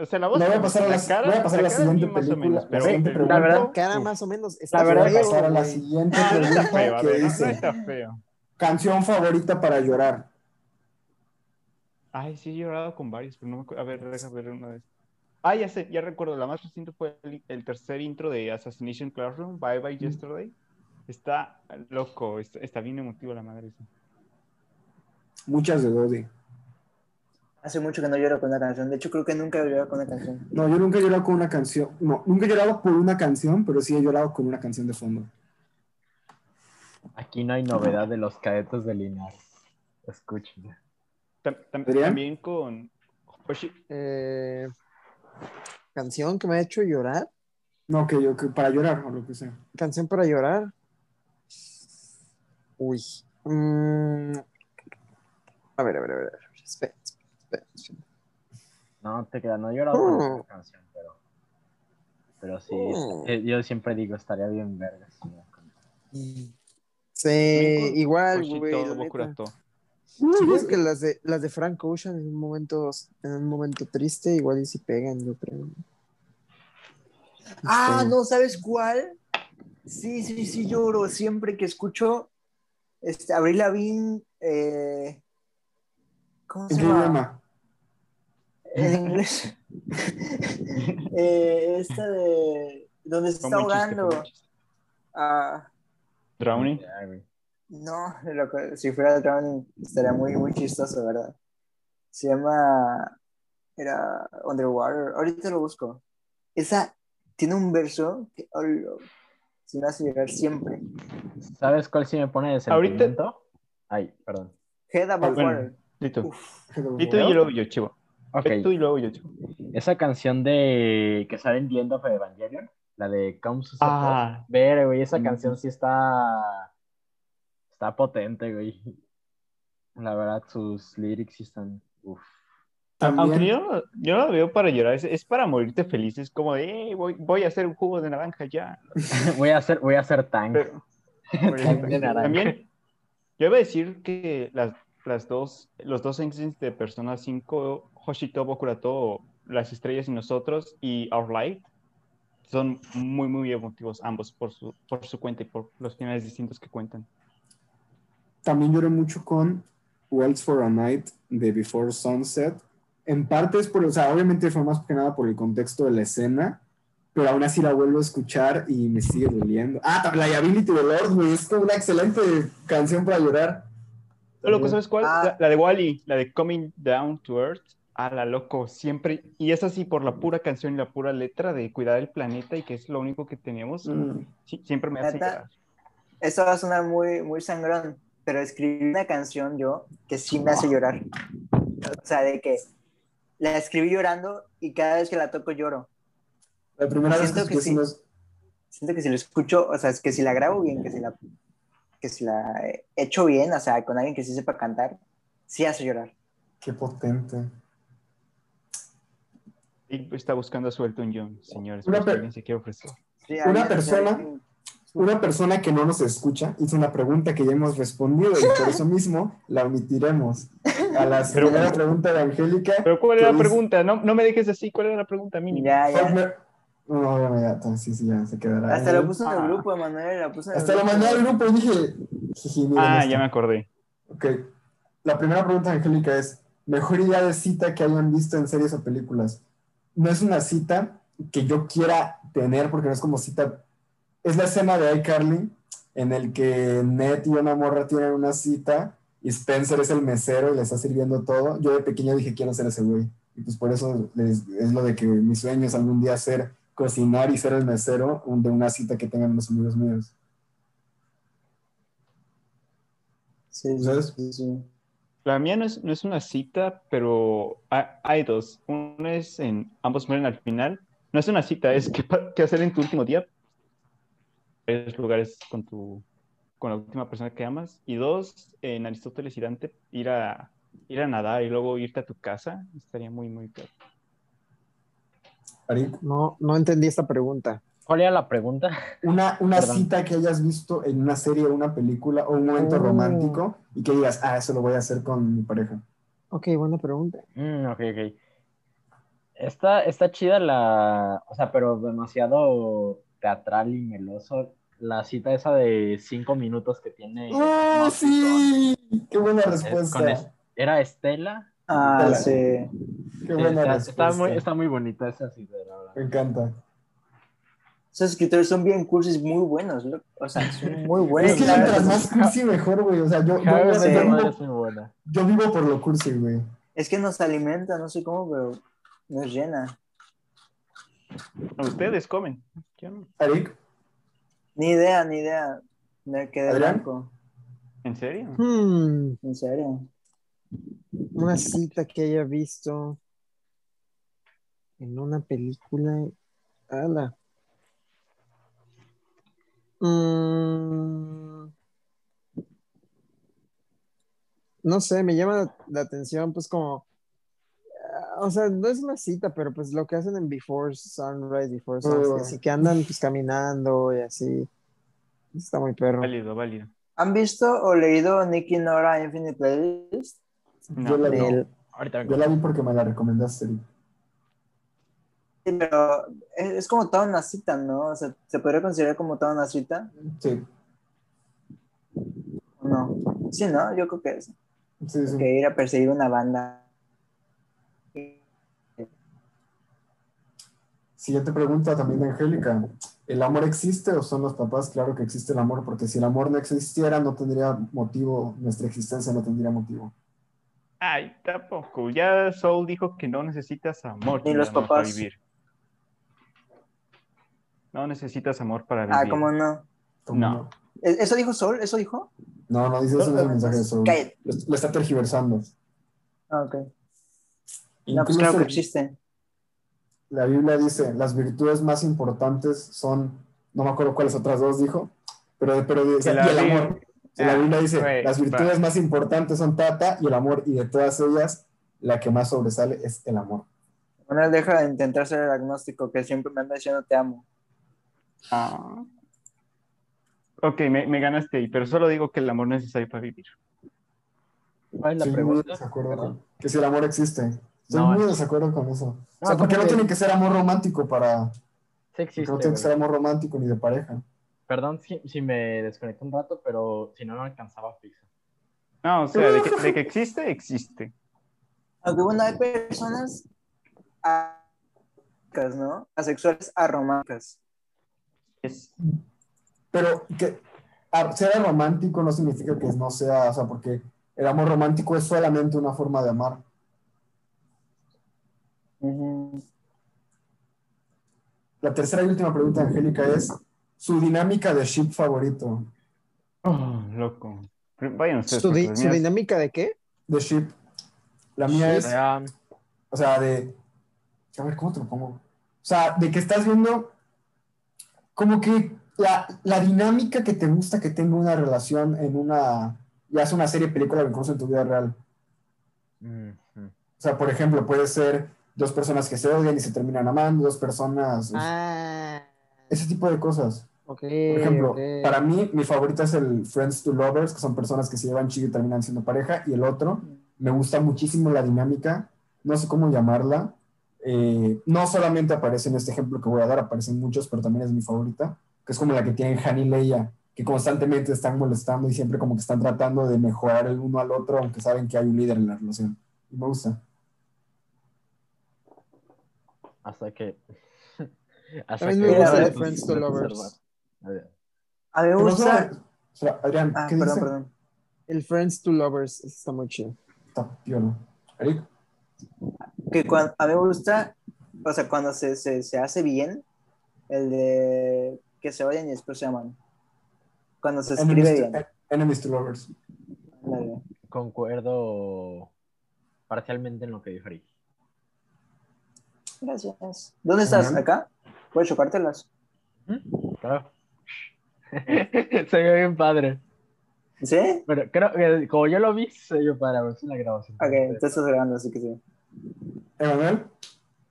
O sea, la voz. Le voy a no, pasar a la- cara- voy a pasar a la siguiente sí, más o película, menos, la pero pregunta. La verdad- Cara más o menos. Está La verdad Voy a feo, pasar a la siguiente Ah, no está pregunta feo, que ver, no dice... está feo. canción favorita para llorar. Ay, sí, he llorado con varios, pero no me acuerdo. A ver, déjame ver una vez. Ah, ya sé, ya recuerdo. La más reciente fue el, el tercer intro de Assassination Classroom, Bye Bye Yesterday. Está loco, está, está bien emotivo la madre. esa. Muchas de Dodi. Hace mucho que no lloro con una canción. De hecho, creo que nunca he llorado con una canción. No, yo nunca he llorado con una canción. No, nunca he llorado por una canción, pero sí he llorado con una canción de fondo. Aquí no hay novedad de los cadetes de Linares. Escuchen. También con Eh, canción que me ha hecho llorar. No, que yo, que para llorar o lo que sea. Canción para llorar. Uy. Mm, A ver, a ver, a ver. Espera. No, te queda, no he llorado con esta canción, pero. Pero sí, eh, yo siempre digo, estaría bien verga. si con- Sí, con igual, güey. Bokurato. Supongo que las de, las de Frank Ocean en un momento, en un momento triste, igual y si pegan, yo creo. Ah, Este, no, ¿sabes cuál? Sí, sí, sí, lloro siempre que escucho este, Abril Lavigne, eh, ¿cómo se ¿En qué llama? En inglés. eh, esta de donde se está ahogando. Ah, Drowning. No, lo que- si fuera Drowning estaría muy, muy chistoso, ¿verdad? Se llama, era Underwater, ahorita lo busco. Esa tiene un verso que, oh, lo- se me hace llorar siempre. ¿Sabes cuál sí me pone de Ahorita- sentimiento? Ay, perdón. Head Above bueno. Water. Dito. Uf, Dito y luego yo, chivo. Ok, Tú y luego yo, chivo. esa canción de que sale en The End of Evangelion, la de Come. Ah. Ver, güey, esa Mm. canción sí está. Está potente, güey. La verdad, sus lyrics sí están. Uf. También, Aunque yo, no- yo no veo para llorar, es, es para morirte feliz. Es como de, "Eh, voy, voy a hacer un jugo de naranja ya. voy a hacer, voy a hacer tank. Pero- Tank de naranja. También, yo iba a decir que las, las dos, los dos engines de Persona 5, Hoshito Bokurato, Las Estrellas y Nosotros y Our Light, son muy, muy emotivos ambos por su, por su cuenta y por los finales distintos que cuentan. también lloré mucho con Waltz for a Night de Before Sunset. En parte es por, o sea, obviamente fue más que nada por el contexto de la escena, pero aún así la vuelvo a escuchar y me sigue doliendo. Ah, también la Ability de Lord, güey, es una excelente canción para llorar. Loco, ¿sabes cuál? Ah. La, la de Wally, la de Coming Down to Earth. A la loco, siempre. Y es así por la pura canción y la pura letra de cuidar el planeta y que es lo único que tenemos. Mm. sí, siempre me hace llorar. Esto va a sonar muy, muy sangrón, pero escribí una canción yo que sí me hace llorar. O sea, de que la escribí llorando y cada vez que la toco lloro. La primera vez que Siento que eso es- Siento que si lo escucho, o sea, es que si la grabo bien, que si la, que si la echo bien, o sea, con alguien que sí sepa cantar, sí hace llorar. Qué potente. Y está buscando a su Elton John, señores. Una si per- se quiere ofrecer. Sí, Una persona- alguien- Una persona que no nos escucha hizo una pregunta que ya hemos respondido y por eso mismo la omitiremos. A la primera pregunta de Angélica. Pero ¿cuál ¿Qué era la dice? pregunta? No, no me dejes así. ¿Cuál era la pregunta mínima? Ya, ya. No, sí, sí, ya se quedará. Hasta lo puso en el Ah. grupo, Manuel. La puso en el Hasta lo grupo. mandé al grupo y dije, jiji, miren Ah, esto. ya me acordé. Ok. La primera pregunta, Angélica, es: ¿mejor idea de cita que hayan visto en series o películas? No es una cita que yo quiera tener, porque no es como cita. Es la escena de iCarly en el que Ned y una morra tienen una cita y Spencer es el mesero y le está sirviendo todo. Yo de pequeño dije, quiero ser ese güey. Y pues por eso les- es lo de que mi sueño es algún día ser cocinar y ser el mesero de una cita que tengan unos amigos míos. Sí, ¿Sabes? sí, sí. La mía no es, no es una cita, pero ha- hay dos. Una es en Ambos mueren al final. No es una cita, es qué, qué hacer en tu último día. Tres lugares con tu con la última persona que amas. Y dos, en Aristóteles y Dante, ir a, ir a nadar y luego irte a tu casa. Estaría muy, muy claro. No, no entendí esta pregunta. ¿Cuál era la pregunta? Una, una cita que hayas visto en una serie o una película o un momento Oh. romántico y que digas, ah, eso lo voy a hacer con mi pareja. Ok, buena pregunta. Mm, ok, ok. Está, está chida la. O sea, pero demasiado teatral y meloso. la cita esa de cinco minutos que tiene. ¡Oh, sí! ¡Qué buena respuesta! es- ¿Era Estela? Ah, Hola. sí. ¡Qué buena está, está muy, está muy bonita esa cita, la verdad. Me encanta. Esos escritores son bien cursis, muy buenos. O sea, son muy buenos. es que mientras más cursi, mejor, güey. O sea, yo, yo, vivo, yo por lo cursi, güey. Es que nos alimenta, no sé cómo, pero nos llena. Ustedes comen. Arik, Ni idea, ni idea. Me quedé blanco. ¿En serio? Hmm, En serio. Una cita que haya visto en una película. Ala. Mm, no sé, me llama la atención, pues como, ah, o sea, no es una cita, pero pues lo que hacen en Before Sunrise, Before Sunset, Oh. así que andan pues caminando y así. Está muy perro. Válido, válido. ¿Han visto o leído Nicky Nora Infinite Playlist? No. yo, la vi, Del- Ahorita vengo. yo la vi porque me la recomendaste. Sí, pero es, es como toda una cita, ¿no? O sea, ¿se podría considerar como toda una cita? Sí, ¿O no? Sí, ¿no? Yo creo que es. sí, sí. Que ir a perseguir una banda. Siguiente pregunta también de Angélica. ¿El amor existe o son los papás? Claro que existe el amor, porque si el amor no existiera, no tendría motivo, nuestra existencia no tendría motivo. Ay, tampoco. Ya Soul dijo que no necesitas amor. Ni los amor para papás. vivir. No necesitas amor para vivir. Ah, ¿cómo no? ¿Cómo No. ¿E- ¿Eso dijo Sol? ¿Eso dijo? No, no, dice eso no es el mensaje de. Cállate. Lo, lo está tergiversando. Ah, ok. No, pues claro que existe. la Biblia dice, las virtudes más importantes son, no me acuerdo cuáles otras dos dijo, pero, pero y el amor. La Ah, Biblia dice, güey, las virtudes más importantes son tata y el amor, y de todas ellas, la que más sobresale es el amor. Manuel deja de intentar ser el agnóstico que siempre me anda diciendo te amo. Ah. Ok, me, me ganaste ahí, pero solo digo que el amor no es necesario para vivir. ¿Cuál es la pregunta? con- que si el amor existe. Estoy No, muy es- desacuerdo con eso. o sea, porque no que- tiene que ser amor romántico para... Sí existe, no tiene que ser amor romántico ni de pareja. Perdón si, si me desconecté un rato, pero si no, no alcanzaba fixa. No, o sea, de que, de que existe, existe. Aunque bueno, hay personas a- ¿no? Asexuales arománticas. Es, Pero que ser romántico no significa que no sea, o sea, porque el amor romántico es solamente una forma de amar. La tercera y última pregunta, Angélica, es su dinámica de ship favorito. oh, loco. Vayan ustedes. ¿Su, di- su mías- dinámica de qué? De ship. La mía es, o sea, de... A ver, ¿cómo te lo pongo? O sea, de que estás viendo como que la, la dinámica que te gusta que tenga una relación en una... Ya sea una serie, película o incluso en tu vida real. mm. O sea, por ejemplo, puede ser dos personas que se odian y se terminan amando, dos personas, Ah, ese tipo de cosas. Por ejemplo, para mí, mi favorita es el Friends to Lovers, que son personas que se llevan chido y terminan siendo pareja, y el otro, me gusta muchísimo la dinámica, no sé cómo llamarla. eh, no solamente aparece en este ejemplo que voy a dar, aparecen muchos, pero también es mi favorita, que es como la que tienen Han y Leia, que constantemente están molestando y siempre como que están tratando de mejorar el uno al otro, aunque saben que hay un líder en la relación. Y me gusta. Hasta que. Hasta que me gusta de Friends to Lovers. A ver. A mí me gusta. solo- o sea, Adrián, Ah, ¿qué perdón, dice? perdón. El Friends to Lovers está muy chido. Está piola. Eric, Que cuando, a mí me gusta, o sea, cuando se, se, se hace bien, el de que se vayan y después se aman. Cuando se escribe enemies, bien. to, enemies to lovers. Concuerdo parcialmente en lo que dijo Ari. Gracias. ¿Dónde estás? ¿Acá? ¿Puedes chocártelas? Claro. se ve bien padre. ¿Sí? Pero creo que como yo lo vi, se vio padre. A ver si en la grabación. Ok, tú estás grabando, así que sí. Emanuel,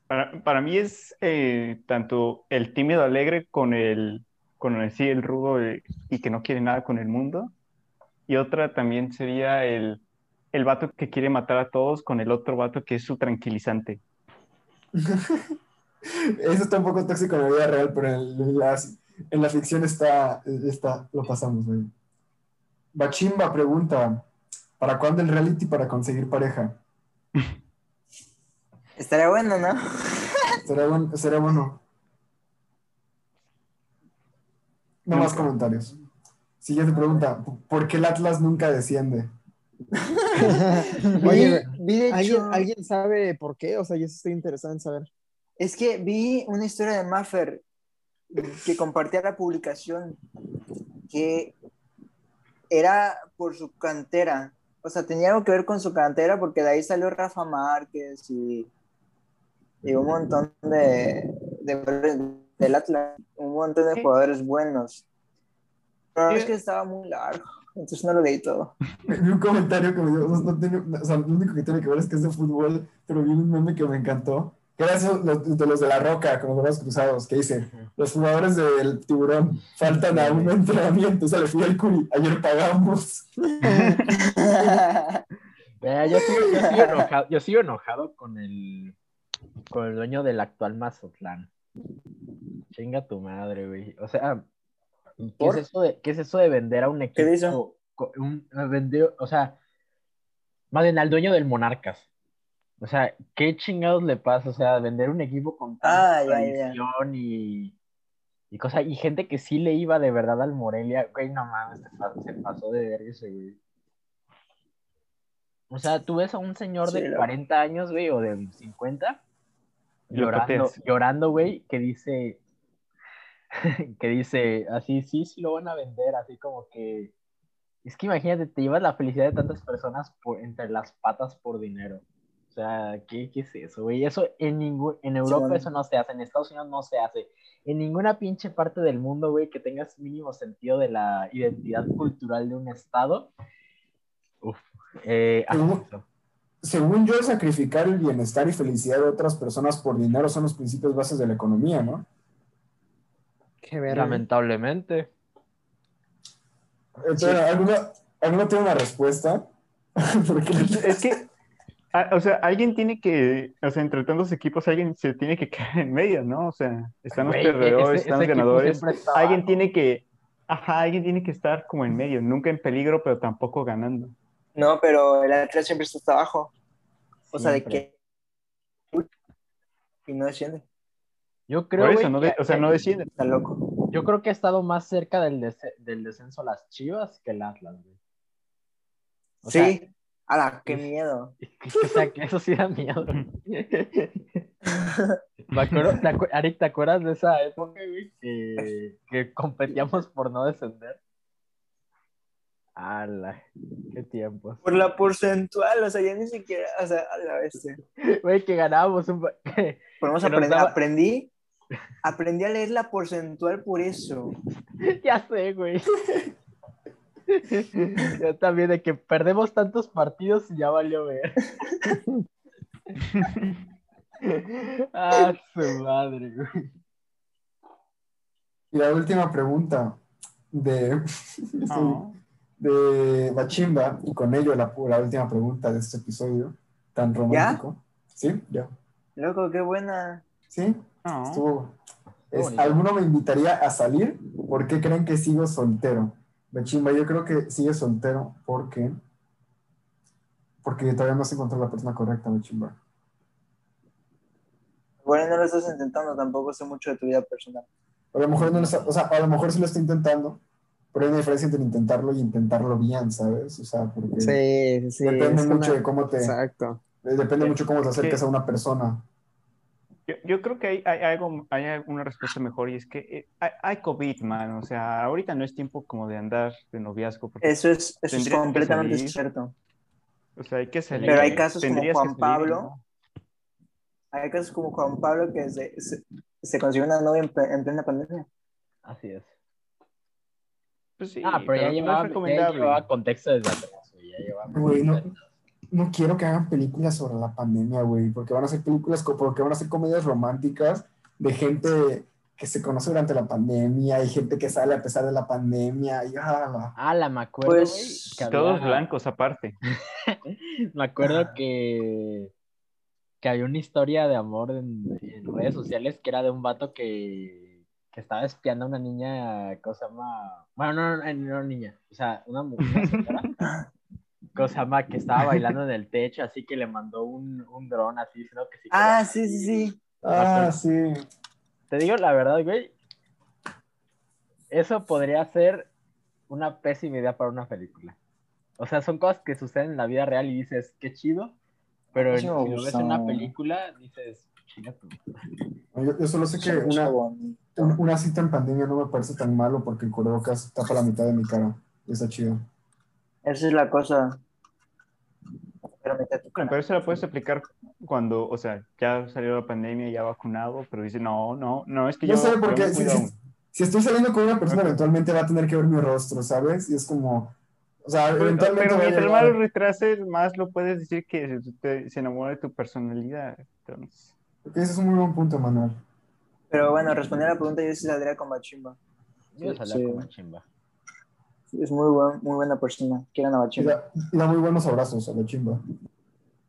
Para, para mí es eh, tanto el tímido alegre con el, con el, sí, el rudo eh, y que no quiere nada con el mundo. Y otra también sería el, el vato que quiere matar a todos con el otro vato que es su tranquilizante. eso está un poco tóxico en la vida real, pero en la, En la ficción está, está lo pasamos, güey. Bachimba pregunta, ¿para cuándo el reality para conseguir pareja? Estaría bueno, ¿no? Será bueno. Será bueno. No más comentarios. Siguiente pregunta, ¿por qué el Atlas nunca desciende? Oye, Vi- vi de ¿alguien, hecho- ¿alguien sabe por qué? O sea, yo estoy interesado en saber. Es que vi una historia de Maffer que compartía la publicación que era por su cantera. O sea, tenía algo que ver con su cantera porque de ahí salió Rafa Márquez y, y un montón de, de- del Atlas, un montón de jugadores buenos. Pero es que estaba muy largo, entonces no lo leí todo. Vi un comentario que me dio, no, no tiene- o sea, lo único que tiene que ver es que es de fútbol, pero vi un meme que me encantó, eso, los- de los de la roca, con los brazos cruzados, que dice, los jugadores del tiburón faltan a un entrenamiento, se le fui al Curi, ayer pagamos. Yo, sigo, yo sigo enojado, yo sigo enojado con el, con el dueño del actual Mazatlán. Chinga tu madre, güey. O sea, ¿qué es, eso de, qué es eso de vender a un equipo? ¿Qué un- vender- o sea, más bien al dueño del Monarcas. O sea, ¿qué chingados le pasa? O sea, vender un equipo con tanta Ah, ya, ya. tradición y, y cosa, y gente que sí le iba de verdad al Morelia, güey, no mames, se pa- se pasó de ver ese, güey. O sea, tú ves a un señor Sí, de la- 40 años, güey, o de 50, Lo llorando, llorando, güey, que dice, que dice, así, sí, sí lo van a vender, así como que, es que imagínate, te llevas la felicidad de tantas personas por, entre las patas por dinero. O sea, ¿qué, qué es eso, güey? Eso en ningún, en Europa eso no se hace, en Estados Unidos no se hace. En ninguna pinche parte del mundo, güey, que tengas mínimo sentido de la identidad cultural de un estado. Uf, eh, eso. Según yo, sacrificar el bienestar y felicidad de otras personas por dinero son los principios bases de la economía, ¿no? Qué verga. Lamentablemente. Entonces, ¿alguno, ¿alguno tiene una respuesta? Porque Es que, ah, o sea, alguien tiene que, o sea, entre tantos equipos, alguien se tiene que quedar en medio, ¿no? O sea, están los Güey, perdedores, están los ganadores. Alguien tiene que, ajá, alguien tiene que estar como en medio, nunca en peligro, pero tampoco ganando. No, pero el Atlas siempre está hasta abajo. O sea, de que. Y no desciende. Yo creo, Por eso, güey, no de- o sea, no descienden. Está loco. Yo creo que ha estado más cerca del, dese- del descenso las Chivas que el Atlas, güey. O sea, sí. ¡Hala, qué miedo! o sea, que eso sí da miedo. Me acuerdo, ¿te, acu- Ari, ¿te acuerdas de esa época, güey? Que, que competíamos por no descender. ¡Hala! ¡Qué tiempos! Por la porcentual, o sea, ya ni siquiera. O sea, a la vez. Güey, que ganábamos un... que- Podemos aprender. daba- Aprendí. Aprendí a leer la porcentual por eso. ya sé, güey. Yo también, de que perdemos tantos partidos y ya valió ver. ah, su madre, güey. Y la última pregunta de, Ah. de Bachimba, y con ello la, la última pregunta de este episodio tan romántico. ¿Sí? Ya. Loco, qué buena. ¿Sí? Ah. Estuvo. Es. ¿Alguno me invitaría a salir? ¿Por qué creen que sigo soltero? Bachimba, yo creo que sigue soltero porque. Porque todavía no se encontró la persona correcta, Bachimba. Bueno, no lo estás intentando, tampoco sé mucho de tu vida personal. A lo mejor no lo está- o sea, a lo mejor sí lo está intentando, pero hay una diferencia entre intentarlo y intentarlo bien, ¿sabes? O sea, porque Sí, sí. depende mucho una- de cómo te, Exacto. depende mucho cómo te acerques Sí. a una persona. Yo, yo creo que hay, hay algo, hay una respuesta mejor y es que eh, hay, hay COVID, man. O sea, ahorita no es tiempo como de andar de noviazgo. Eso es, eso es completamente cierto. o sea, hay que salir. Pero hay casos como Tendrías Juan salir, Pablo. ¿no? Hay casos como Juan Pablo que se, se, se consiguió una novia en, ple- en plena pandemia. Así es. Pues sí, ah, pero, ya, no es llevaba, ya llevaba contexto desde atrás. Ya llevaba no quiero que hagan películas sobre la pandemia, güey, porque van a ser películas, porque van a ser comedias románticas de gente que se conoce durante la pandemia y gente que sale a pesar de la pandemia. Y, ah, Ah, la me acuerdo, Pues, Todos blancos aparte. Me acuerdo que, que había una historia de amor en, en redes sociales que era de un vato que, que estaba espiando a una niña, cosa llama? Bueno, no, no, no una niña, o sea, una mujer, señora, cosa llama? Que estaba bailando en el techo, así que le mandó un, un dron así, diciendo que sí. Ah, sí, sí, sí. Ah, sí. Te digo la verdad, güey. Eso podría ser una pésima idea para una película. O sea, son cosas que suceden en la vida real y dices, qué chido. Pero me si lo ves en una película, dices, chinga tu madre". Yo, yo solo sé que una, una cita en pandemia no me parece tan malo porque el cubrebocas tapa la mitad de mi cara. Y está chido. Esa es la cosa. Pero mete tu pero eso la puedes aplicar cuando, o sea, ya salió la pandemia, ya vacunado, pero dice, no, no, no, es que Yo yo, sé, porque si, cuido si- aún". si estoy saliendo con una persona, eventualmente va a tener que ver mi rostro, ¿sabes? Y es como. O sea, eventualmente. pero mientras llegar- más lo retrases, más lo puedes decir que se, te- se enamora de tu personalidad. Entonces, ese es un muy buen punto, Manuel. Pero bueno, responder a la pregunta, yo sí saldría con Bachimba. Yo salía Sí. como chimba. Es muy, buen, muy buena persona. Quieran a Y Bachimba. da, y da muy buenos abrazos a la chimba.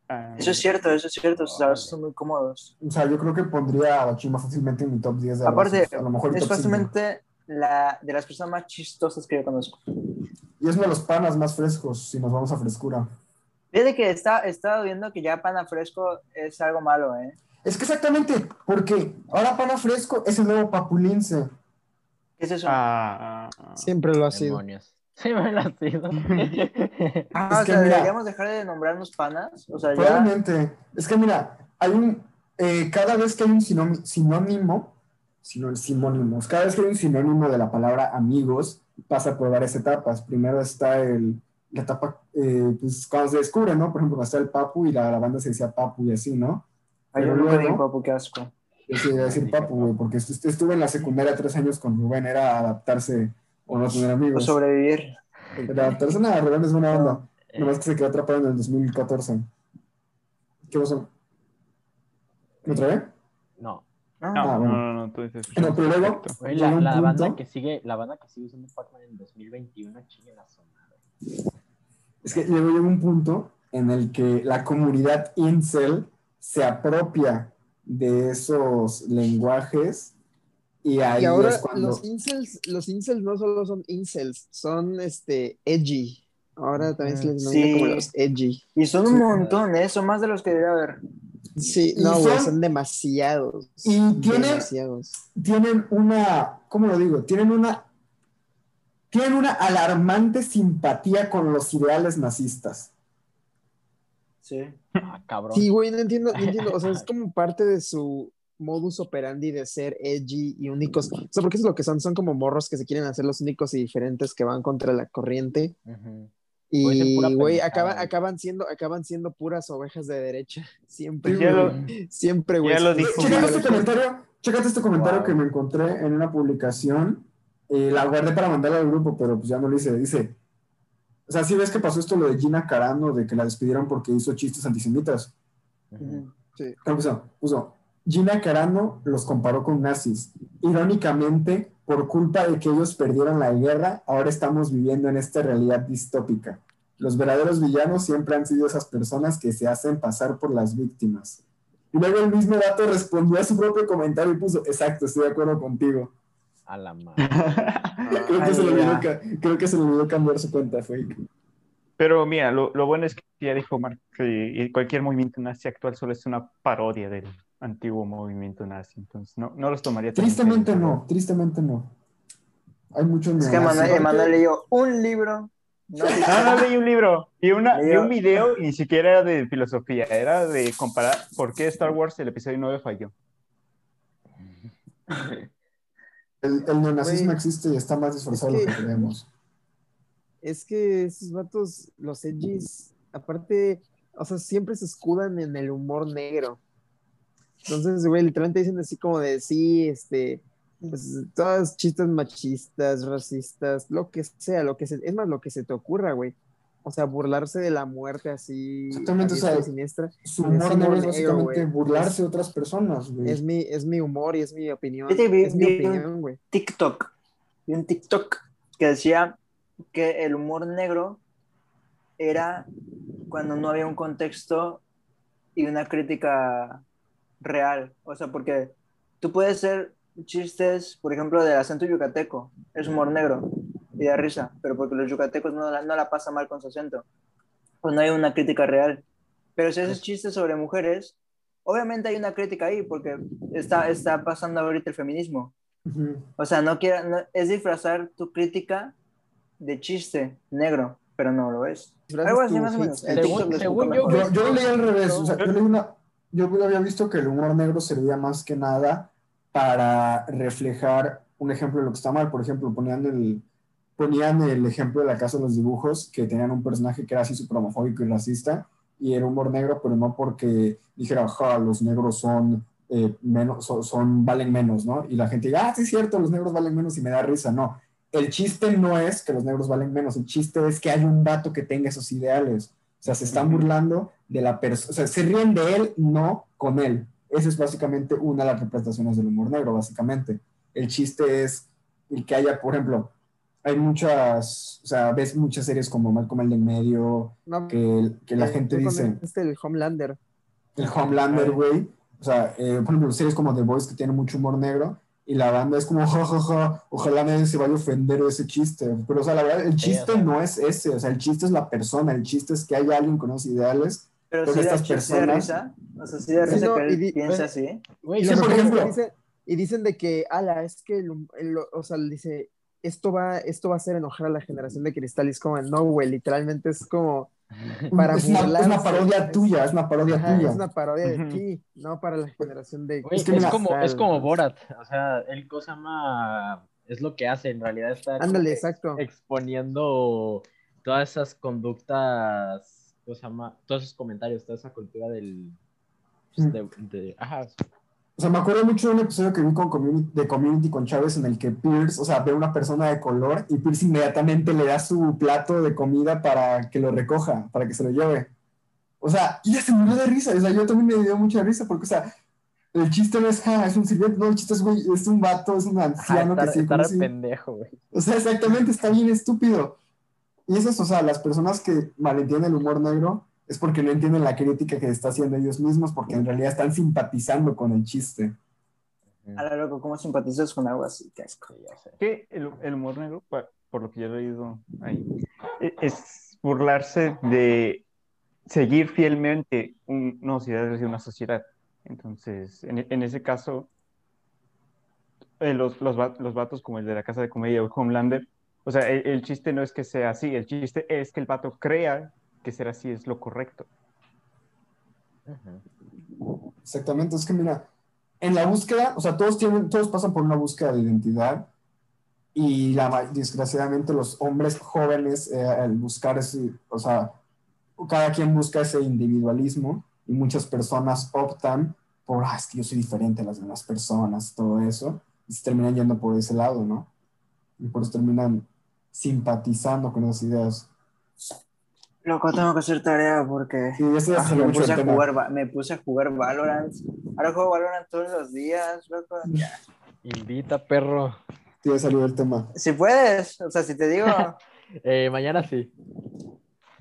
ah, Eso es cierto, eso es cierto. Sus abrazos son muy cómodos. O sea, yo creo que pondría a la chimba fácilmente en mi top 10 de abrazos. Aparte, a lo mejor es top 5. fácilmente la, de las personas más chistosas que yo conozco. Y es uno de los panas más frescos, si nos vamos a frescura. Fíjate que está, he estado viendo que ya pana fresco es algo malo, ¿eh? Es que exactamente, porque ahora pana fresco es el nuevo papulince. ¿Qué es eso? ah. Siempre lo ha sido. Demonios. Me lo ha sido. Ah, es o que sea, mira- deberíamos dejar de nombrarnos panas. O sea, ya. Probablemente. Es que mira, hay un. eh, cada vez que hay un sinónimo, sinónimo, sino- sinónimos, cada vez que hay un sinónimo de la palabra amigos, pasa por varias etapas. Primero está el, la etapa, eh, pues cuando se descubre, ¿no? Por ejemplo, está el papu y la, la banda se decía papu y así, ¿no? Ay, yo Pero nunca luego- dije papu, qué asco. Yo sí iba a decir papu, güey, porque est- estuve en la secundaria tres años con Rubén, era adaptarse o no tener O amigos. sobrevivir. Era adaptarse, nada, Rubén es buena onda. Eh, Nomás que se quedó atrapado en el 2014. ¿Qué pasó? ¿Me trabé? no. Ah, No, Ah, no, bueno. no, no, tú dices. No, pero luego- Llega la, un la punto- banda que sigue, la banda que sigue usando Pac-Man en 2021, chingue la zona. Es que luego llega un punto en el que la comunidad incel se apropia de esos lenguajes y ahí Y ahora es cuando... los incels, los incels no solo son incels, son este edgy. Ahora también se les denomina Sí. como los edgy. Y son un Sí. montón, ¿eh? Son más de los que debería haber. Sí, no, güey, son- son demasiados. Y tiene- demasiados. tienen una, ¿cómo lo digo? Tienen una, tienen una alarmante simpatía con los ideales nazistas. Sí. Ah, cabrón. Sí, güey, no entiendo, no entiendo. O sea, es como parte de su modus operandi de ser edgy y únicos. O sea, porque eso es lo que son. Son como morros que se quieren hacer los únicos y diferentes que van contra la corriente. Y, güey, acaban, acaban siendo, acaban siendo puras ovejas de derecha. Siempre, lo- güey. Siempre, güey. ya lo Sí, dijo sí, Chécate este comentario, chécate este comentario Wow. que me encontré en una publicación. eh, la guardé para mandarla al grupo, pero pues ya no lo hice. Dice, o sea, si ves que pasó esto lo de Gina Carano, de que la despidieron porque hizo chistes antisemitas. Ujú. Sí. Puso, Gina Carano los comparó con nazis. Irónicamente, por culpa de que ellos perdieron la guerra, ahora estamos viviendo en esta realidad distópica. Los verdaderos villanos siempre han sido esas personas que se hacen pasar por las víctimas. Y luego el mismo dato respondió a su propio comentario y puso, exacto, estoy de acuerdo contigo. A la madre. Creo que, se le olvidó, creo que se le olvidó cambiar su cuenta fake. Pero mira, lo, lo bueno es que ya dijo Mark que cualquier movimiento nazi actual solo es una parodia del antiguo movimiento nazi. Entonces, no, no los tomaría Tristemente no, tristemente no. Hay muchos Es que. Emanuel, leyó un libro. No, No, no leí un libro. Vi, una, Leyó- un video y ni siquiera era de filosofía. Era de comparar por qué Star Wars el episodio 9 falló. El, el neonazismo existe y está más disfrazado de es lo que que- creemos. Es que esos vatos, los edgys, aparte, o sea, siempre se escudan en el humor negro. Entonces, güey, literalmente dicen así como de, sí, este, pues, todas chistes machistas, racistas, lo que sea, lo que se, es más, lo que se te ocurra, güey. O sea, burlarse de la muerte así, Exactamente, o sea, y siniestra. Su humor humor negro es negro, básicamente burlarse de otras personas, güey. Es mi, es mi humor y es mi opinión. Es mi vi- opinión, güey. TikTok. Vi un TikTok que decía que el humor negro era cuando no había un contexto y una crítica real. O sea, porque tú puedes ser chistes, por ejemplo, del acento yucateco. Es humor negro y da risa, pero porque los yucatecos no la, no la pasan mal con su acento. Pues no hay una crítica real. Pero si haces chistes sobre mujeres, obviamente hay una crítica ahí, porque está, está pasando ahorita el feminismo. Ujú. O sea, no quiera, no- es disfrazar tu crítica de chiste negro, pero no lo es. Algo así más o menos. Según- según yo. Yo, yo leí al revés, o sea, yo leí una, yo había visto que el humor negro servía más que nada para reflejar un ejemplo de lo que está mal. Por ejemplo, ponían el, ponían el ejemplo de la casa de los dibujos, que tenían un personaje que era así súper homofóbico y racista, y era humor negro, pero no porque dijera, ja, los negros son eh, menos, son, son- valen menos, ¿no? Y la gente diga, ah, sí es cierto, los negros valen menos y me da risa. No, el chiste no es que los negros valen menos, el chiste es que hay un vato que tenga esos ideales. O sea, se están burlando de la persona, o sea, se ríen de él, no con él. Esa es básicamente una de las representaciones del humor negro, básicamente. El chiste es el que haya, por ejemplo, hay muchas, o sea, ves muchas series como Malcolm el de en medio, No, que, que la eh, gente dice, comentaste el Homelander. el Homelander, güey. O sea, eh, por ejemplo, series como The Voice que tienen mucho humor negro y la banda es como, ja, ja, ja, ojalá nadie se vaya a ofender de ese chiste. Pero, o sea, la verdad, el chiste no es ese, o sea, el chiste es la persona, el chiste es que haya alguien con esos ideales. Pero si estas personas- risa. O sea, si Sí, risa no, que él y piensa así. Y, Sí, por ejemplo. dicen, y dicen de que, ala, es que, el, el- o sea, dice, esto va, esto va a hacer enojar a la generación de cristal. Y es como, no, güey, literalmente es como para es, una, es una parodia Es- tuya, es una parodia Ajá, tuya. es una parodia de ti, no para la generación de Güey, Es es, que mira- como, es como Borat. O sea, él cosa llama. Es lo que hace. En realidad está Ándale, que exacto. exponiendo todas esas conductas. ¿Cómo se llama? Todos esos comentarios, toda esa cultura del. pues, Mm. de, de- ajá. O sea, me acuerdo mucho de un episodio que vi con Community, de Community con Chávez en el que Pierce, o sea, ve a una persona de color y Pierce inmediatamente le da su plato de comida para que lo recoja, para que se lo lleve. O sea, y ella se murió de risa. O sea, yo también me dio mucha risa porque, o sea, el chiste no es, ah, es un sirviente, no, el chiste es, güey, es un vato, es un anciano está, que sí está re conoce- pendejo, güey. O sea, exactamente, está bien estúpido. Y eso es, o sea, las personas que malentienden el humor negro es porque no entienden la crítica que está haciendo ellos mismos, porque en realidad están simpatizando con el chiste. A la loco, ¿cómo simpatizas con algo así? Qué asco. Ya sé. que el, el humor negro, por lo que yo he leído ahí, e- es burlarse de seguir fielmente un- unos ideales de una sociedad. Entonces, en, en ese caso, eh, los, los, los vatos como el de la casa de comedia o Homelander, o sea, el, el chiste no es que sea así, el chiste es que el vato crea que ser así es lo correcto. Exactamente, es que mira, en la búsqueda, o sea, todos tienen, todos pasan por una búsqueda de identidad y desgraciadamente los hombres jóvenes eh, al buscar ese, o sea, cada quien busca ese individualismo y muchas personas optan por, ah, es que yo soy diferente a las demás personas, todo eso, y se terminan yendo por ese lado, ¿no? Y por eso terminan simpatizando con esas ideas. Loco, tengo que hacer tarea porque Sí, ah, me, puse a jugar, me puse a jugar Valorant. Ahora juego Valorant todos los días, loco. Ya. Invita, perro. Sí, ya salió el tema. Si puedes, o sea, si te digo, Eh, mañana sí.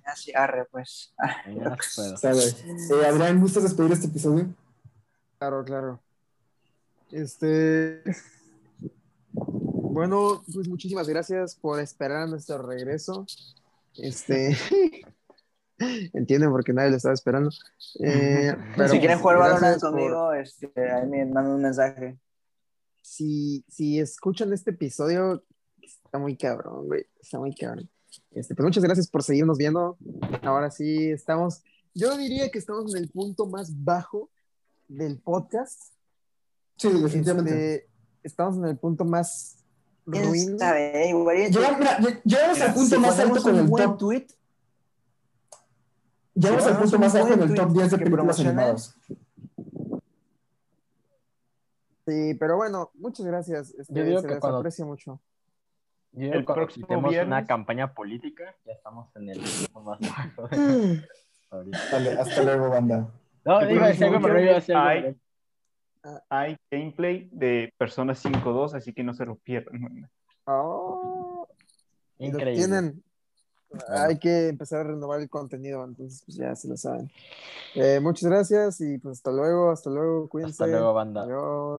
así, arre, pues. Ah, Mañana sí puedo. Eh, Adrián, ¿gustas despedir este episodio? Claro, claro. Este. Bueno, pues muchísimas gracias por esperar a nuestro regreso. Este. Entienden porque nadie lo estaba esperando. Eh, pero, si quieren pues, jugar Valorant gracias por- conmigo, este, ahí me mandan un mensaje. si, si escuchan este episodio, está muy cabrón, güey. Está muy cabrón. Este, pues muchas gracias por seguirnos viendo. Ahora sí estamos. Yo diría que estamos en el punto más bajo del podcast. Sí, definitivamente. Este, estamos en el punto más ¿Quién ruin. Llegamos, llegamos al punto si más alto con un el buen top. tweet, Llegamos al punto más alto en el top tweet 10 de que películas animadas. Sí, pero bueno, muchas gracias. Este, Yo digo se que les cuando- aprecia mucho. Yo digo El cuando próximo una viernes- campaña política, ya estamos en el punto más bajo. ahorita. Dale, hasta luego, banda. No, El iba a decir algo, pero no iba a decir Ay. algo. Hay gameplay de Persona 5.2, así que no se lo pierdan. Oh, y lo Increíble. tienen. Hay que empezar a renovar el contenido, entonces pues ya se lo saben. Eh, muchas gracias y pues hasta luego, hasta luego, cuídense. Hasta luego, banda. Adiós.